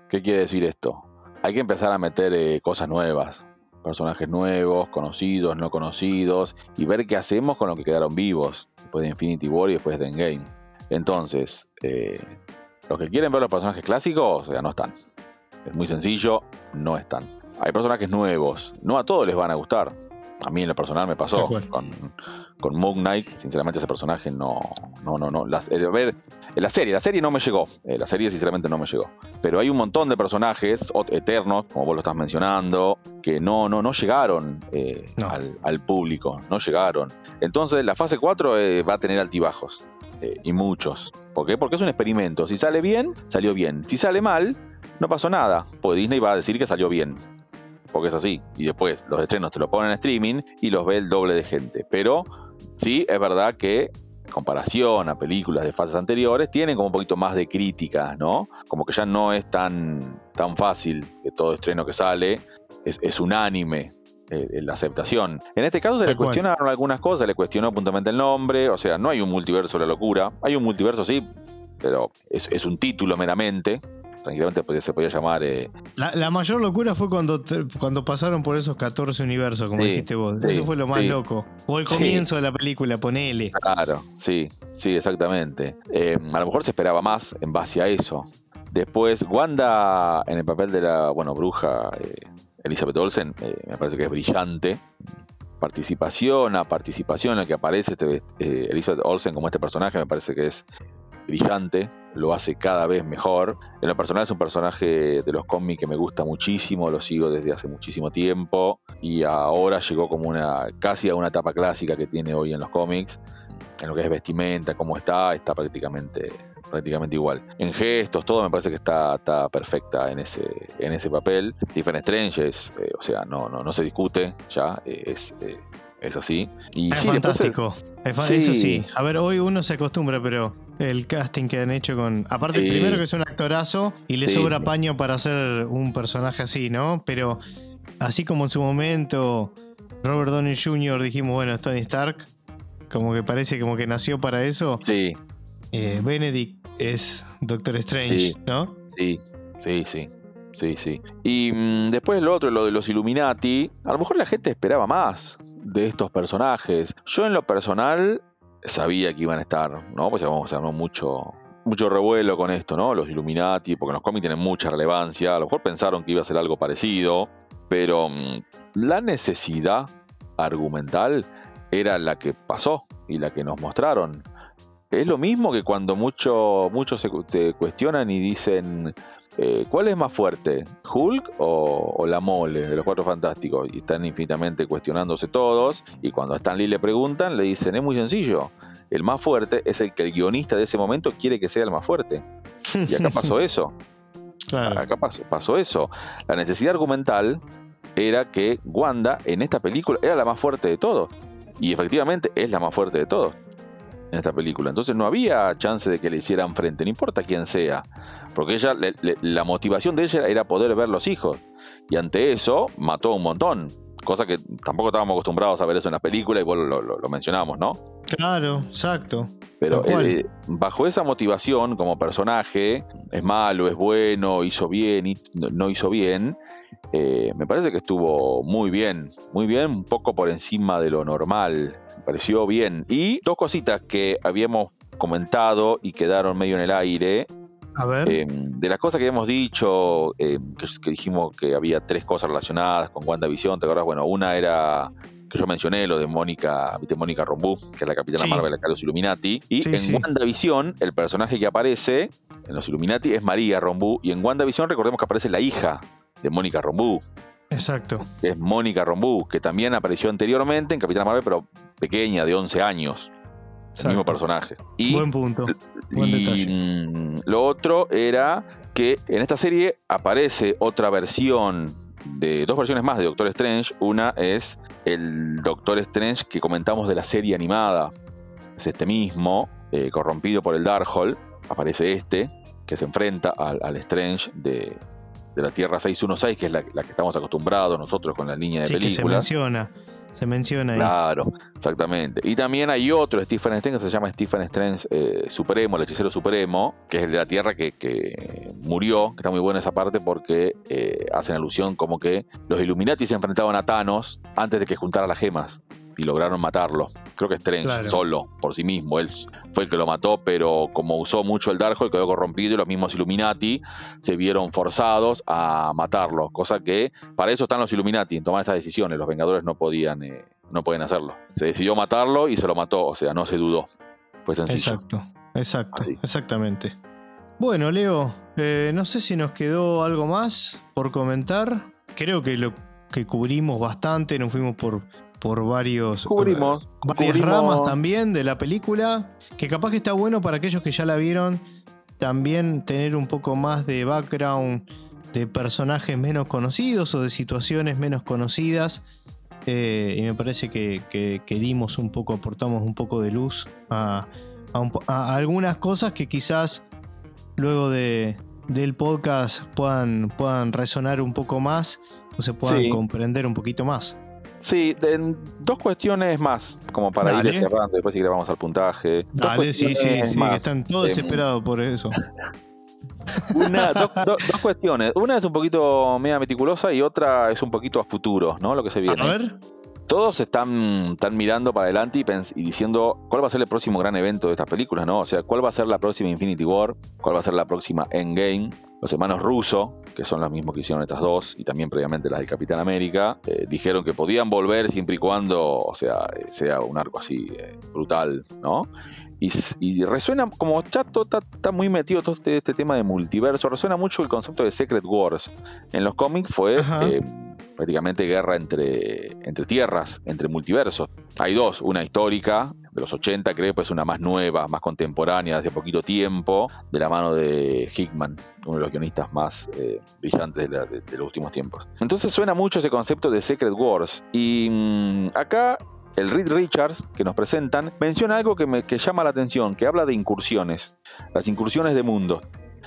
Speaker 2: ¿Qué quiere decir esto? Hay que empezar a meter eh, cosas nuevas, personajes nuevos, conocidos, no conocidos, y ver qué hacemos con lo que quedaron vivos después de Infinity War y después de Endgame. Entonces, eh, los que quieren ver los personajes clásicos, ya no están. Es muy sencillo, no están. Hay personajes nuevos, no a todos les van a gustar. A mí en lo personal me pasó con, con Moon Knight, sinceramente ese personaje no, no, no, no. La, eh, a ver, la serie, la serie no me llegó, eh, la serie sinceramente no me llegó. Pero hay un montón de personajes eternos, como vos lo estás mencionando, que no, no, no llegaron eh, Al, público, no llegaron. Entonces la fase 4 va a tener altibajos. Y muchos. ¿Por qué? Porque es un experimento. Si sale bien, salió bien. Si sale mal, no pasó nada, pues Disney va a decir que salió bien. Porque es así. Y después los estrenos te lo ponen en streaming y los ve el doble de gente. Pero sí, es verdad que comparación a películas de fases anteriores, tienen como un poquito más de crítica, ¿no? Como que ya no es tan, tan fácil que todo estreno que sale es, es unánime eh, la aceptación. En este caso se le cuestionaron algunas cosas, le cuestionó puntualmente el nombre, o sea, no hay un multiverso de la locura, hay un multiverso sí, pero es, un título meramente. Tranquilamente se podía llamar. Eh,
Speaker 1: la, mayor locura fue cuando, cuando pasaron por esos 14 universos, como dijiste vos. Eso fue lo más loco. O el comienzo de la película, ponele.
Speaker 2: Claro, sí, sí, exactamente. Eh, a lo mejor se esperaba más en base a eso. Después, Wanda en el papel de la, bueno, bruja, Elizabeth Olsen eh, me parece que es brillante. Participación a participación en la que aparece este, eh, Elizabeth Olsen como este personaje me parece que es brillante, lo hace cada vez mejor. En lo personal es un personaje de los cómics que me gusta muchísimo, lo sigo desde hace muchísimo tiempo y ahora llegó como una casi a una etapa clásica que tiene hoy en los cómics, en lo que es vestimenta, cómo está, está prácticamente prácticamente igual. En gestos, todo me parece que está, está perfecta en ese, en ese papel. Stephen Strange es, eh, o sea, no, no, no se discute ya, eh, es, eh, es así.
Speaker 1: Y es fantástico. Eso sí. A ver, hoy uno se acostumbra, pero el casting que han hecho con. Aparte, primero que es un actorazo y le sobra paño para hacer un personaje así, ¿no? Pero así como en su momento Robert Downey Jr. dijimos, bueno, es Tony Stark, como que parece como que nació para eso.
Speaker 2: Sí.
Speaker 1: Benedict es Doctor Strange, ¿no?
Speaker 2: Sí, sí, sí. Sí, sí. Y mm, después lo otro, lo de los Illuminati, a lo mejor la gente esperaba más de estos personajes. Yo en lo personal sabía que iban a estar, ¿no? Pues vamos a hacer mucho, mucho revuelo con esto, ¿no? Los Illuminati, porque los cómics tienen mucha relevancia. A lo mejor pensaron que iba a ser algo parecido, pero mm, la necesidad argumental era la que pasó y la que nos mostraron. Es lo mismo que cuando muchos se, cuestionan y dicen, eh, ¿cuál es más fuerte? ¿Hulk o, la mole de los Cuatro Fantásticos? Y están infinitamente cuestionándose todos. Y cuando a Stan Lee le preguntan, le dicen, es muy sencillo. El más fuerte es el que el guionista de ese momento quiere que sea el más fuerte. Y acá pasó eso. Acá pasó, pasó eso. La necesidad argumental era que Wanda en esta película era la más fuerte de todos. Y efectivamente es la más fuerte de todos en esta película. Entonces no había chance de que le hicieran frente, no importa quién sea, porque ella, la motivación de ella era poder ver los hijos. Y ante eso mató un montón, cosa que tampoco estábamos acostumbrados a ver eso en las películas y vos lo, mencionamos, ¿no?
Speaker 1: Claro, exacto.
Speaker 2: Pero eh, bajo esa motivación como personaje, es malo, es bueno, hizo bien, no hizo bien, eh, me parece que estuvo muy bien, muy bien, un poco por encima de lo normal, pareció bien. Y dos cositas que habíamos comentado y quedaron medio en el aire.
Speaker 1: A ver.
Speaker 2: Eh, de las cosas que habíamos dicho, eh, que, dijimos que había tres cosas relacionadas con WandaVision, ¿te acuerdas? Bueno, una era que yo mencioné, lo de Mónica, ¿viste? Mónica Rombu, que es la capitana Marvel acá de los Illuminati. Y en WandaVision, el personaje que aparece en los Illuminati es María Rombu. Y en WandaVision recordemos que aparece la hija de Mónica Rombú.
Speaker 1: Exacto.
Speaker 2: Es Mónica Rombú, que también apareció anteriormente en Capitán Marvel, pero pequeña, de 11 años. El mismo personaje.
Speaker 1: Y, Buen punto. Buen
Speaker 2: y mm, lo otro era que en esta serie aparece otra versión de dos versiones más de Doctor Strange. Una es el Doctor Strange que comentamos de la serie animada. Es este mismo, eh, corrompido por el Darkhold. Aparece este, que se enfrenta al Strange de, de la Tierra 616, que es la, que estamos acostumbrados nosotros con la línea de sí, películas.
Speaker 1: se menciona. Se menciona ahí.
Speaker 2: Claro, exactamente. Y también hay otro Stephen Strange que se llama Stephen Strange eh, Supremo, el hechicero supremo, que es el de la Tierra que, murió, que está muy buena esa parte porque eh, hacen alusión como que los Illuminati se enfrentaban a Thanos antes de que juntara las gemas y lograron matarlo. Creo que Strange solo, por sí mismo, él fue el que lo mató, pero como usó mucho el Darkhold quedó corrompido y los mismos Illuminati se vieron forzados a matarlo, cosa que para eso están los Illuminati, en tomar esas decisiones, los Vengadores no podían, eh, no pueden hacerlo. Se decidió matarlo y se lo mató, o sea, no se dudó. Fue sencillo.
Speaker 1: Exacto, exacto, exactamente. Bueno, Leo, eh, no sé si nos quedó algo más por comentar. Creo que lo que cubrimos bastante, nos fuimos por por varios
Speaker 2: cubrimos,
Speaker 1: varias ramas también de la película, que capaz que está bueno para aquellos que ya la vieron también tener un poco más de background de personajes menos conocidos o de situaciones menos conocidas. eh, y me parece que, que, dimos un poco, aportamos un poco de luz a, a, algunas cosas que quizás luego de, del podcast puedan, puedan resonar un poco más o se puedan comprender un poquito más.
Speaker 2: Sí, dos cuestiones más, como para ir cerrando, después si vamos al puntaje.
Speaker 1: Dale, sí, sí, sí, están todos desesperados por eso.
Speaker 2: dos cuestiones. Una es un poquito media meticulosa y otra es un poquito a futuro, ¿no? Lo que se viene.
Speaker 1: A ver
Speaker 2: todos están, están mirando para adelante y, diciendo cuál va a ser el próximo gran evento de estas películas, ¿no? O sea, cuál va a ser la próxima Infinity War, cuál va a ser la próxima Endgame. Los hermanos Russo, que son los mismos que hicieron estas dos, y también previamente las del Capitán América, eh, dijeron que podían volver siempre y cuando, o sea, eh, sea un arco así eh, brutal, ¿no? Y, resuena, como Chato está, muy metido todo este, este, tema de multiverso, resuena mucho el concepto de Secret Wars. En los cómics fue prácticamente guerra entre, entre tierras, entre multiversos. Hay dos, una histórica de los 80, creo, pues una más nueva, más contemporánea, hace poquito tiempo, de la mano de Hickman, uno de los guionistas más eh, brillantes de, los últimos tiempos. Entonces suena mucho ese concepto de Secret Wars. Y mm, acá el Reed Richards que nos presentan menciona algo que, me, que llama la atención, que habla de incursiones, las incursiones de mundos.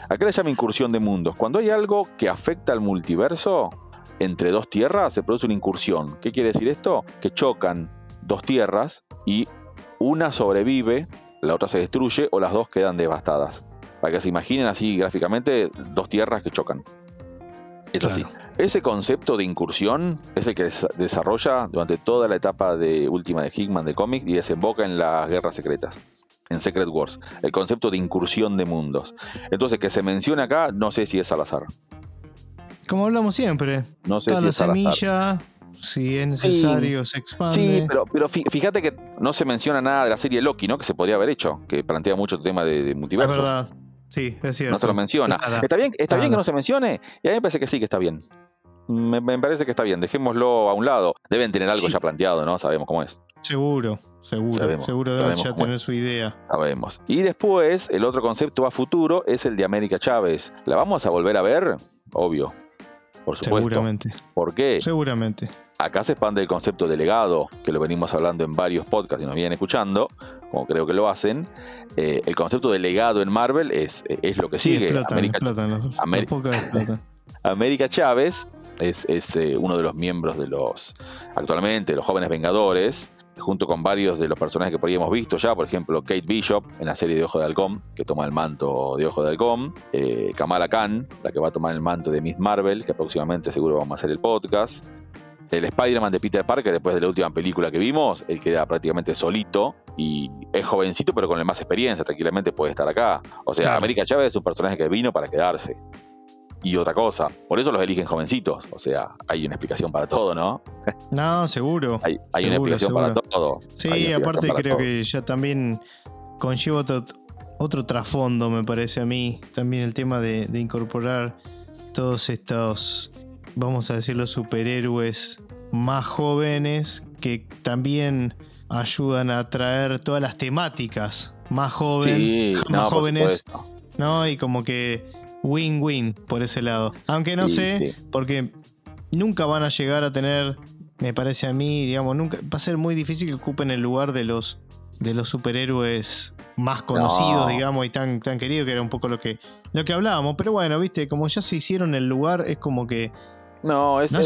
Speaker 2: Acá le llama incursión de mundos. Cuando hay algo que afecta al multiverso, entre dos tierras se produce una incursión. ¿Qué quiere decir esto? Que chocan dos tierras y una sobrevive, la otra se destruye o las dos quedan devastadas. Para que se imaginen así gráficamente dos tierras que chocan. Es así. Ese concepto de incursión es el que desarrolla durante toda la etapa de última de Hickman de cómics y desemboca en las guerras secretas, en Secret Wars. El concepto de incursión de mundos. Entonces, que se menciona acá, no sé si es al azar.
Speaker 1: Como hablamos siempre. No sé si la semilla, si es necesario, se expande.
Speaker 2: Sí, pero, pero fíjate que no se menciona nada de la serie Loki, ¿no? Que se podría haber hecho, que plantea mucho el tema de, multiversos. Es verdad.
Speaker 1: Sí, es cierto.
Speaker 2: No se lo menciona. ¿Está bien, está bien que no se mencione? Y a mí me parece que sí, que está bien. Me, parece que está bien. Dejémoslo a un lado. Deben tener algo ya planteado, ¿no? Sabemos cómo es.
Speaker 1: Seguro, seguro. seguro deben ya tener su idea.
Speaker 2: Sabemos. Y después, el otro concepto a futuro es el de América Chávez. ¿La vamos a volver a ver? Obvio. Por supuesto.
Speaker 1: Seguramente.
Speaker 2: ¿Por qué?
Speaker 1: Seguramente.
Speaker 2: Acá se expande el concepto de legado, que lo venimos hablando en varios podcasts y nos vienen escuchando, como creo que lo hacen. Eh, el concepto de legado en Marvel es, es lo que sigue.
Speaker 1: América,
Speaker 2: América Chávez es, es eh, uno de los miembros de los, actualmente, los jóvenes Vengadores, junto con varios de los personajes que por ahí hemos visto ya, por ejemplo, Kate Bishop en la serie de Ojo de Halcón, que toma el manto de Ojo de Halcón, eh, Kamala Khan, la que va a tomar el manto de Miss Marvel, que próximamente seguro vamos a hacer el podcast, el Spider-Man de Peter Parker, después de la última película que vimos, él queda prácticamente solito y es jovencito, pero con más experiencia, tranquilamente puede estar acá. O sea, América Chávez es un personaje que vino para quedarse y otra cosa. Por eso los eligen jovencitos. O sea, hay una explicación para todo, ¿no?
Speaker 1: No, seguro.
Speaker 2: hay, una explicación para todo.
Speaker 1: Sí, aparte creo que ya también conlleva otro, otro, trasfondo, me parece a mí. También el tema de, incorporar todos estos, vamos a decir, los superhéroes más jóvenes que también ayudan a traer todas las temáticas más jóvenes, más jóvenes, ¿no? Y como que win-win por ese lado. Aunque no sé, porque nunca van a llegar a tener, me parece a mí, digamos, nunca va a ser muy difícil que ocupen el lugar de los de los superhéroes más conocidos, digamos, y tan, tan queridos, que era un poco lo que, lo que hablábamos. Pero bueno, viste, como ya se hicieron el lugar, es como que.
Speaker 2: No, es,
Speaker 1: no,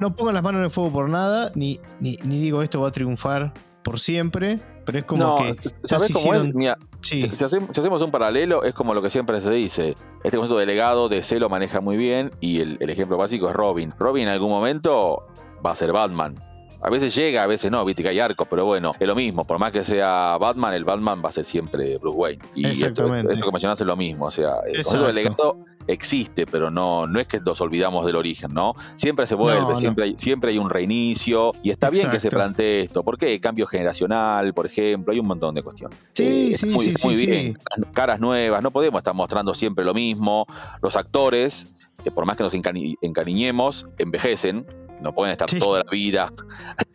Speaker 1: no pongo las manos en el fuego por nada, ni, ni, ni digo esto va a triunfar por siempre, pero es como que.
Speaker 2: ¿Sabes cómo es? si, hacemos, un paralelo, es como lo que siempre se dice. Este concepto de legado de C lo maneja muy bien y el, ejemplo básico es Robin. Robin en algún momento va a ser Batman. A veces llega, a veces no, viste que hay arcos, pero bueno, es lo mismo. Por más que sea Batman, el Batman va a ser siempre Bruce Wayne. Y
Speaker 1: Exactamente.
Speaker 2: Esto, que mencionaste es lo mismo. O sea, el concepto de legado existe, pero no, no es que nos olvidamos del origen, ¿no? Siempre se vuelve, siempre, Hay, siempre hay un reinicio y está bien que se plantee esto. ¿Por qué? Cambio generacional, por ejemplo, hay un montón de cuestiones.
Speaker 1: Sí, eh, sí, muy, sí, muy bien.
Speaker 2: Caras nuevas, no podemos estar mostrando siempre lo mismo. Los actores, que por más que nos encariñemos, envejecen no pueden estar toda la vida.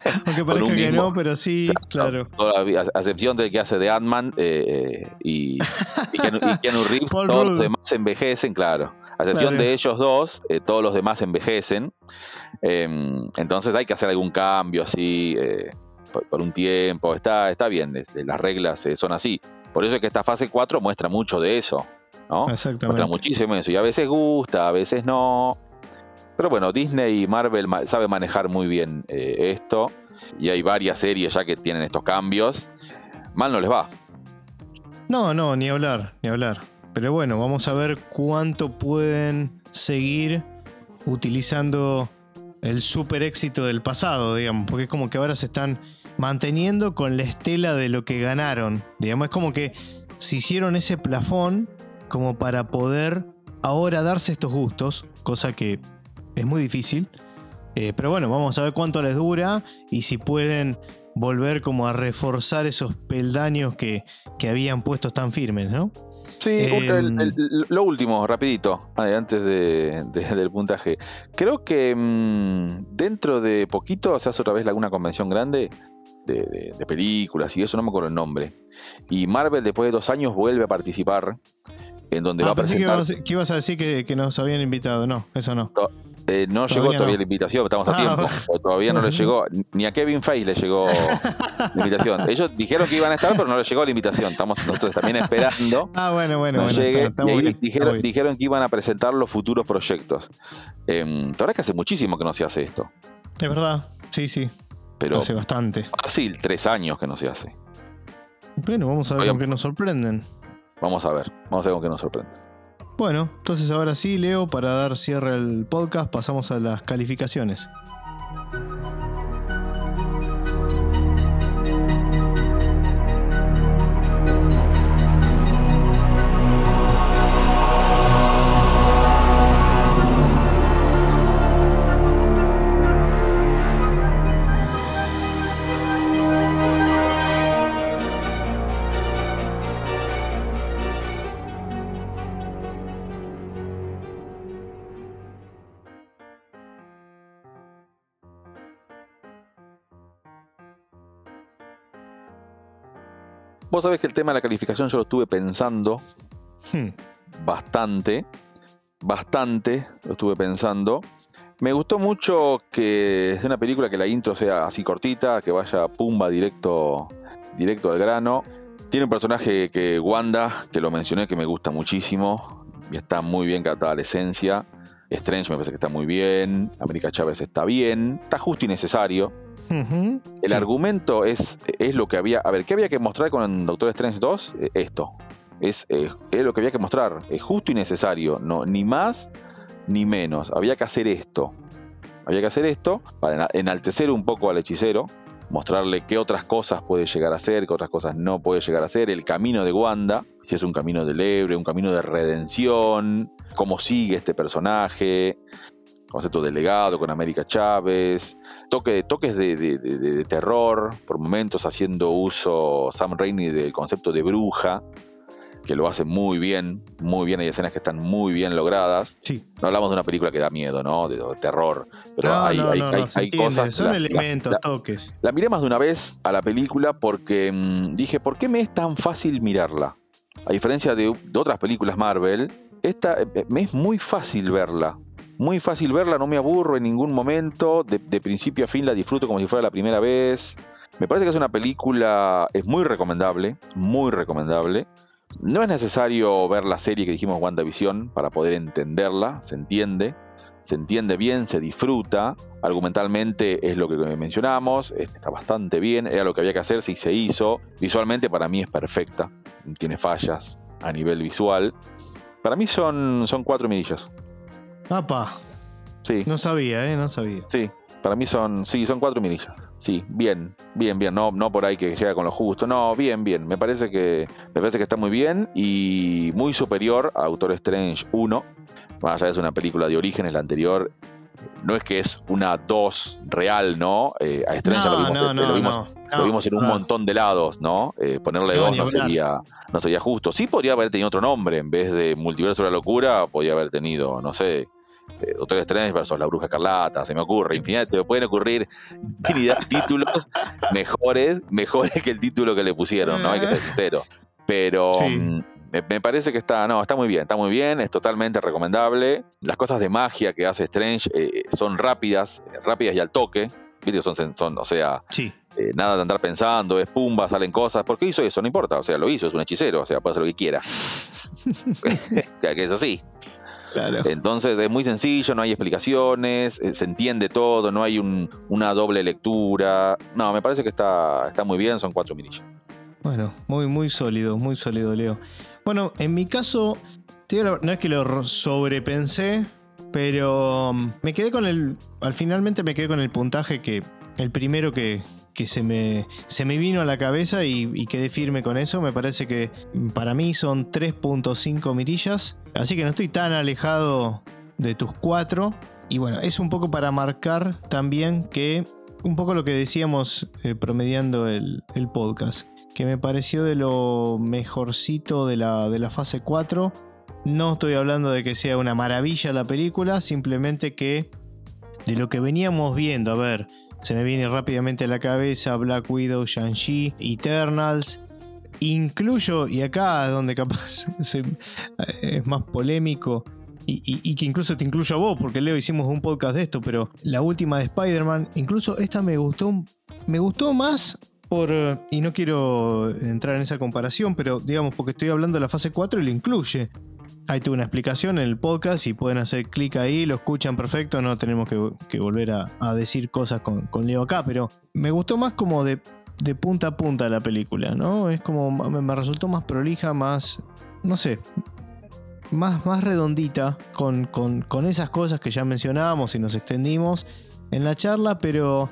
Speaker 1: Aunque parezca que no, pero sí, claro.
Speaker 2: a excepción del que hace de Ant-Man eh, eh, y, y, Keanu, Reeves, todos los demás envejecen, claro. A excepción
Speaker 1: Claro.
Speaker 2: de ellos dos, eh, todos los demás envejecen. Em, entonces hay que hacer algún cambio así por, por un tiempo. Está, está bien, las reglas son así. Por eso es que esta fase 4 muestra mucho de eso. ¿no? Muestra
Speaker 1: Exactamente.
Speaker 2: muchísimo eso. Y a veces gusta, a veces no. Pero bueno, Disney y Marvel ma- sabe manejar muy bien eh, esto. Y hay varias series ya que tienen estos cambios. Mal no les va.
Speaker 1: No, no, ni hablar, ni hablar. Pero bueno, vamos a ver cuánto pueden seguir utilizando el super éxito del pasado, digamos, porque es como que ahora se están manteniendo con la estela de lo que ganaron. Digamos, es como que se hicieron ese plafón como para poder ahora darse estos gustos, cosa que es muy difícil. Eh, pero bueno, vamos a ver cuánto les dura y si pueden volver como a reforzar esos peldaños que, que habían puestos tan firmes, ¿no?
Speaker 2: Sí,
Speaker 1: Em,
Speaker 2: el- el- lo último, rapidito, antes de- de- del puntaje. Creo que mm, dentro de poquito se hace otra vez alguna convención grande de, de- de películas y eso, no me acuerdo el nombre. Y Marvel después de dos años vuelve a participar en donde va
Speaker 1: Ah,
Speaker 2: a
Speaker 1: pensé que
Speaker 2: presentar...
Speaker 1: ibas, que ibas a decir que, que nos habían invitado. No, eso no.
Speaker 2: Eh, no
Speaker 1: Todavía
Speaker 2: llegó todavía
Speaker 1: no.
Speaker 2: la invitación, estamos a
Speaker 1: Ah,
Speaker 2: tiempo. O Todavía no le llegó, ni a Kevin Feige le llegó la invitación. Ellos dijeron que iban a estar, pero no le llegó la invitación. Estamos nosotros también esperando.
Speaker 1: Ah, bueno, bueno,
Speaker 2: no
Speaker 1: bueno.
Speaker 2: llegue.
Speaker 1: está- está
Speaker 2: y
Speaker 1: bien,
Speaker 2: dijeron,
Speaker 1: bien.
Speaker 2: dijeron que iban a presentar los futuros proyectos. Eh, la verdad es que hace muchísimo que no se hace esto.
Speaker 1: Es verdad, sí, sí.
Speaker 2: Pero
Speaker 1: Hace bastante.
Speaker 2: fácil, tres años que no se hace.
Speaker 1: Bueno, vamos a ver
Speaker 2: Oigan.
Speaker 1: con qué nos sorprenden.
Speaker 2: Vamos a ver, vamos a ver con qué nos sorprende.
Speaker 1: Bueno, entonces ahora sí, Leo, para dar cierre al podcast, pasamos a las calificaciones.
Speaker 2: Vos sabés que el tema de la calificación yo lo estuve pensando
Speaker 1: Hmm,
Speaker 2: bastante, bastante, lo estuve pensando. Me gustó mucho que es una película que la intro sea así cortita, que vaya pumba directo, directo al grano. Tiene un personaje que Wanda, que lo mencioné, que me gusta muchísimo y está muy bien captada la esencia. Strange me parece que está muy bien, América Chávez está bien, está justo y necesario. El
Speaker 1: sí.
Speaker 2: argumento es, es lo que había. A ver, ¿qué había que mostrar con Doctor Strange 2? Eh, Esto. Es, eh, es lo que había que mostrar. Es justo y necesario. No, ni más ni menos. Había que hacer esto. Había que hacer esto para ena- enaltecer un poco al hechicero. Mostrarle qué otras cosas puede llegar a hacer, qué otras cosas no puede llegar a hacer. El camino de Wanda. Si es un camino del héroe, un camino de redención. Cómo sigue este personaje. Concepto de legado con América Chávez toque, toques de, de- de- de- de terror, por momentos haciendo uso Sam Raimi del concepto de bruja, que lo hace muy bien, muy bien, hay escenas que están muy bien logradas.
Speaker 1: Sí.
Speaker 2: No hablamos de una película que da miedo, ¿no? De, terror, pero
Speaker 1: no,
Speaker 2: hay,
Speaker 1: no,
Speaker 2: hay-
Speaker 1: no,
Speaker 2: hay- hay cosas...
Speaker 1: Son
Speaker 2: la-
Speaker 1: elementos,
Speaker 2: la-
Speaker 1: toques.
Speaker 2: la miré más de una vez a la película porque mm, dije, ¿por qué me es tan fácil mirarla? A diferencia de, de otras películas Marvel, esta eh, me es muy fácil verla. Muy fácil verla, no me aburro en ningún momento. De, principio a fin la disfruto como si fuera la primera vez. Me parece que es una película, es muy recomendable, muy recomendable. No es necesario ver la serie que dijimos WandaVision para poder entenderla, se entiende. Se entiende bien, se disfruta. Argumentalmente es lo que mencionamos, está bastante bien, era lo que había que hacer, si se hizo. Visualmente para mí es perfecta, tiene fallas a nivel visual. Para mí son, son cuatro mirillas.
Speaker 1: Apa,
Speaker 2: Sí,
Speaker 1: no sabía, ¿eh? No sabía.
Speaker 2: sí. Para mí son, sí, son cuatro mirillas. Sí, bien, bien, bien. No, no por ahí que llega con lo justo. No, bien, bien. Me parece que, me parece que está muy bien y muy superior a Autor Strange 1. Más allá de ser una película de orígenes, la anterior no es que es una 2 real, ¿no? Eh, a Strange lo
Speaker 1: No,
Speaker 2: vimos,
Speaker 1: no,
Speaker 2: lo
Speaker 1: no,
Speaker 2: vimos-
Speaker 1: no.
Speaker 2: lo
Speaker 1: no,
Speaker 2: vimos en un montón de lados, ¿no? Eh, ponerle
Speaker 1: No,
Speaker 2: dos
Speaker 1: ni
Speaker 2: no
Speaker 1: hablar.
Speaker 2: sería, no sería justo. Sí podría haber tenido otro nombre, en vez de Multiverso de la Locura, podría haber tenido, no sé, eh, Doctor Strange versus la Bruja Escarlata, se me ocurre, infinidad, se me pueden ocurrir infinidad de títulos mejores, mejores que el título que le pusieron, ¿no? Hay que ser sincero. Pero
Speaker 1: Sí.
Speaker 2: mm, Me, parece que está, no, está muy bien, está muy bien, es totalmente recomendable. Las cosas de magia que hace Strange eh, son rápidas, rápidas y al toque. ¿Viste? Son, son o sea,
Speaker 1: sí.
Speaker 2: Eh, nada de andar pensando, es pumba, salen cosas. ¿Por qué hizo eso? No importa, o sea, lo hizo, es un hechicero, o sea, puede hacer lo que quiera. que es así. Entonces es muy sencillo, no hay explicaciones, eh, se entiende todo, no hay una doble lectura. No, me parece que está, está muy bien, son cuatro minillas.
Speaker 1: Bueno, muy, muy sólido, muy sólido, Leo. Bueno, en mi caso, no es que lo sobrepensé, pero um, me quedé con el. Al finalmente me quedé con el puntaje que. El primero que, que se me, se me vino a la cabeza y, quedé firme con eso. Me parece que para mí son 3.5 mirillas. Así que no estoy tan alejado de tus 4. Y bueno, es un poco para marcar también que un poco lo que decíamos eh, promediando el, podcast. Que me pareció de lo mejorcito de la, de la fase 4. No estoy hablando de que sea una maravilla la película, simplemente que de lo que veníamos viendo, a ver, se me viene rápidamente a la cabeza Black Widow, Shang-Chi, Eternals. Incluyo, y acá donde capaz es más polémico, y, que incluso te incluyo a vos, porque Leo hicimos un podcast de esto, pero la última de Spider-Man, incluso esta me gustó, me gustó más por, y no quiero entrar en esa comparación, pero digamos, porque estoy hablando de la fase 4 y lo incluye. Ahí tuve una explicación en el podcast y pueden hacer clic ahí, lo escuchan perfecto, no tenemos que, volver a, decir cosas con, Leo acá, pero me gustó más como de, punta a punta la película, ¿no? Es como, me, resultó más prolija, más, no sé, más, más redondita con, esas cosas que ya mencionábamos y nos extendimos en la charla, pero,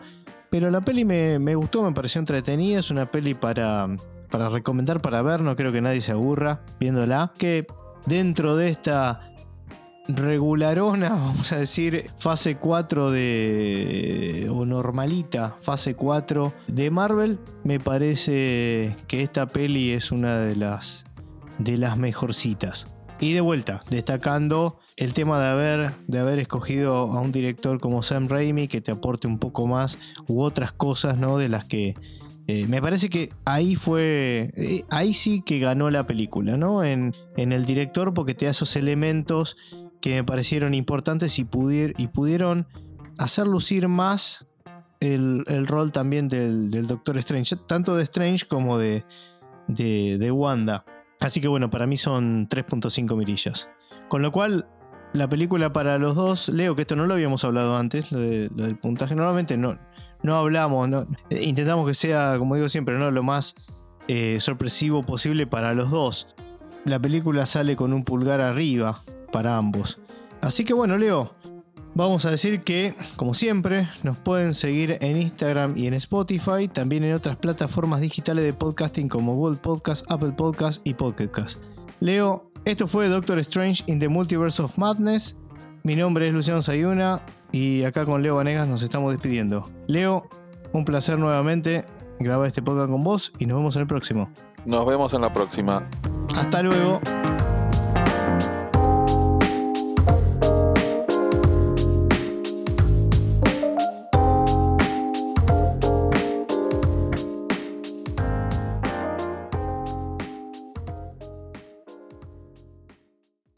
Speaker 1: pero la peli me, me gustó, me pareció entretenida, es una peli para, para recomendar, para ver, no creo que nadie se aburra viéndola, que dentro de esta regularona, vamos a decir, fase 4 de. o normalita, fase 4 de Marvel, me parece que esta peli es una de las, de las mejorcitas. Y de vuelta, destacando el tema de haber, de haber escogido a un director como Sam Raimi que te aporte un poco más u otras cosas, ¿no? De las que eh, me parece que ahí fue. Eh, ahí sí que ganó la película, ¿no? En, el director, porque te da esos elementos que me parecieron importantes y, y pudieron hacer lucir más el, rol también del, Doctor Strange, tanto de Strange como de, de, Wanda. Así que bueno, para mí son 3.5 mirillas. Con lo cual, la película para los dos, leo que esto no lo habíamos hablado antes, lo del puntaje. Normalmente no, no hablamos, intentamos que sea, como digo siempre, ¿no? lo más eh, sorpresivo posible para los dos. La película sale con un pulgar arriba para ambos. Así que bueno, Leo, vamos a decir que, como siempre, nos pueden seguir en Instagram y en Spotify, también en otras plataformas digitales de podcasting como Google Podcast, Apple Podcast y Podcast. Leo, esto fue Doctor Strange in the Multiverse of Madness. Mi nombre es Luciano Sayuna y acá con Leo Vanegas nos estamos despidiendo. Leo, un placer nuevamente grabar este podcast con vos y nos vemos en el próximo.
Speaker 2: Nos vemos en la próxima.
Speaker 1: Hasta luego.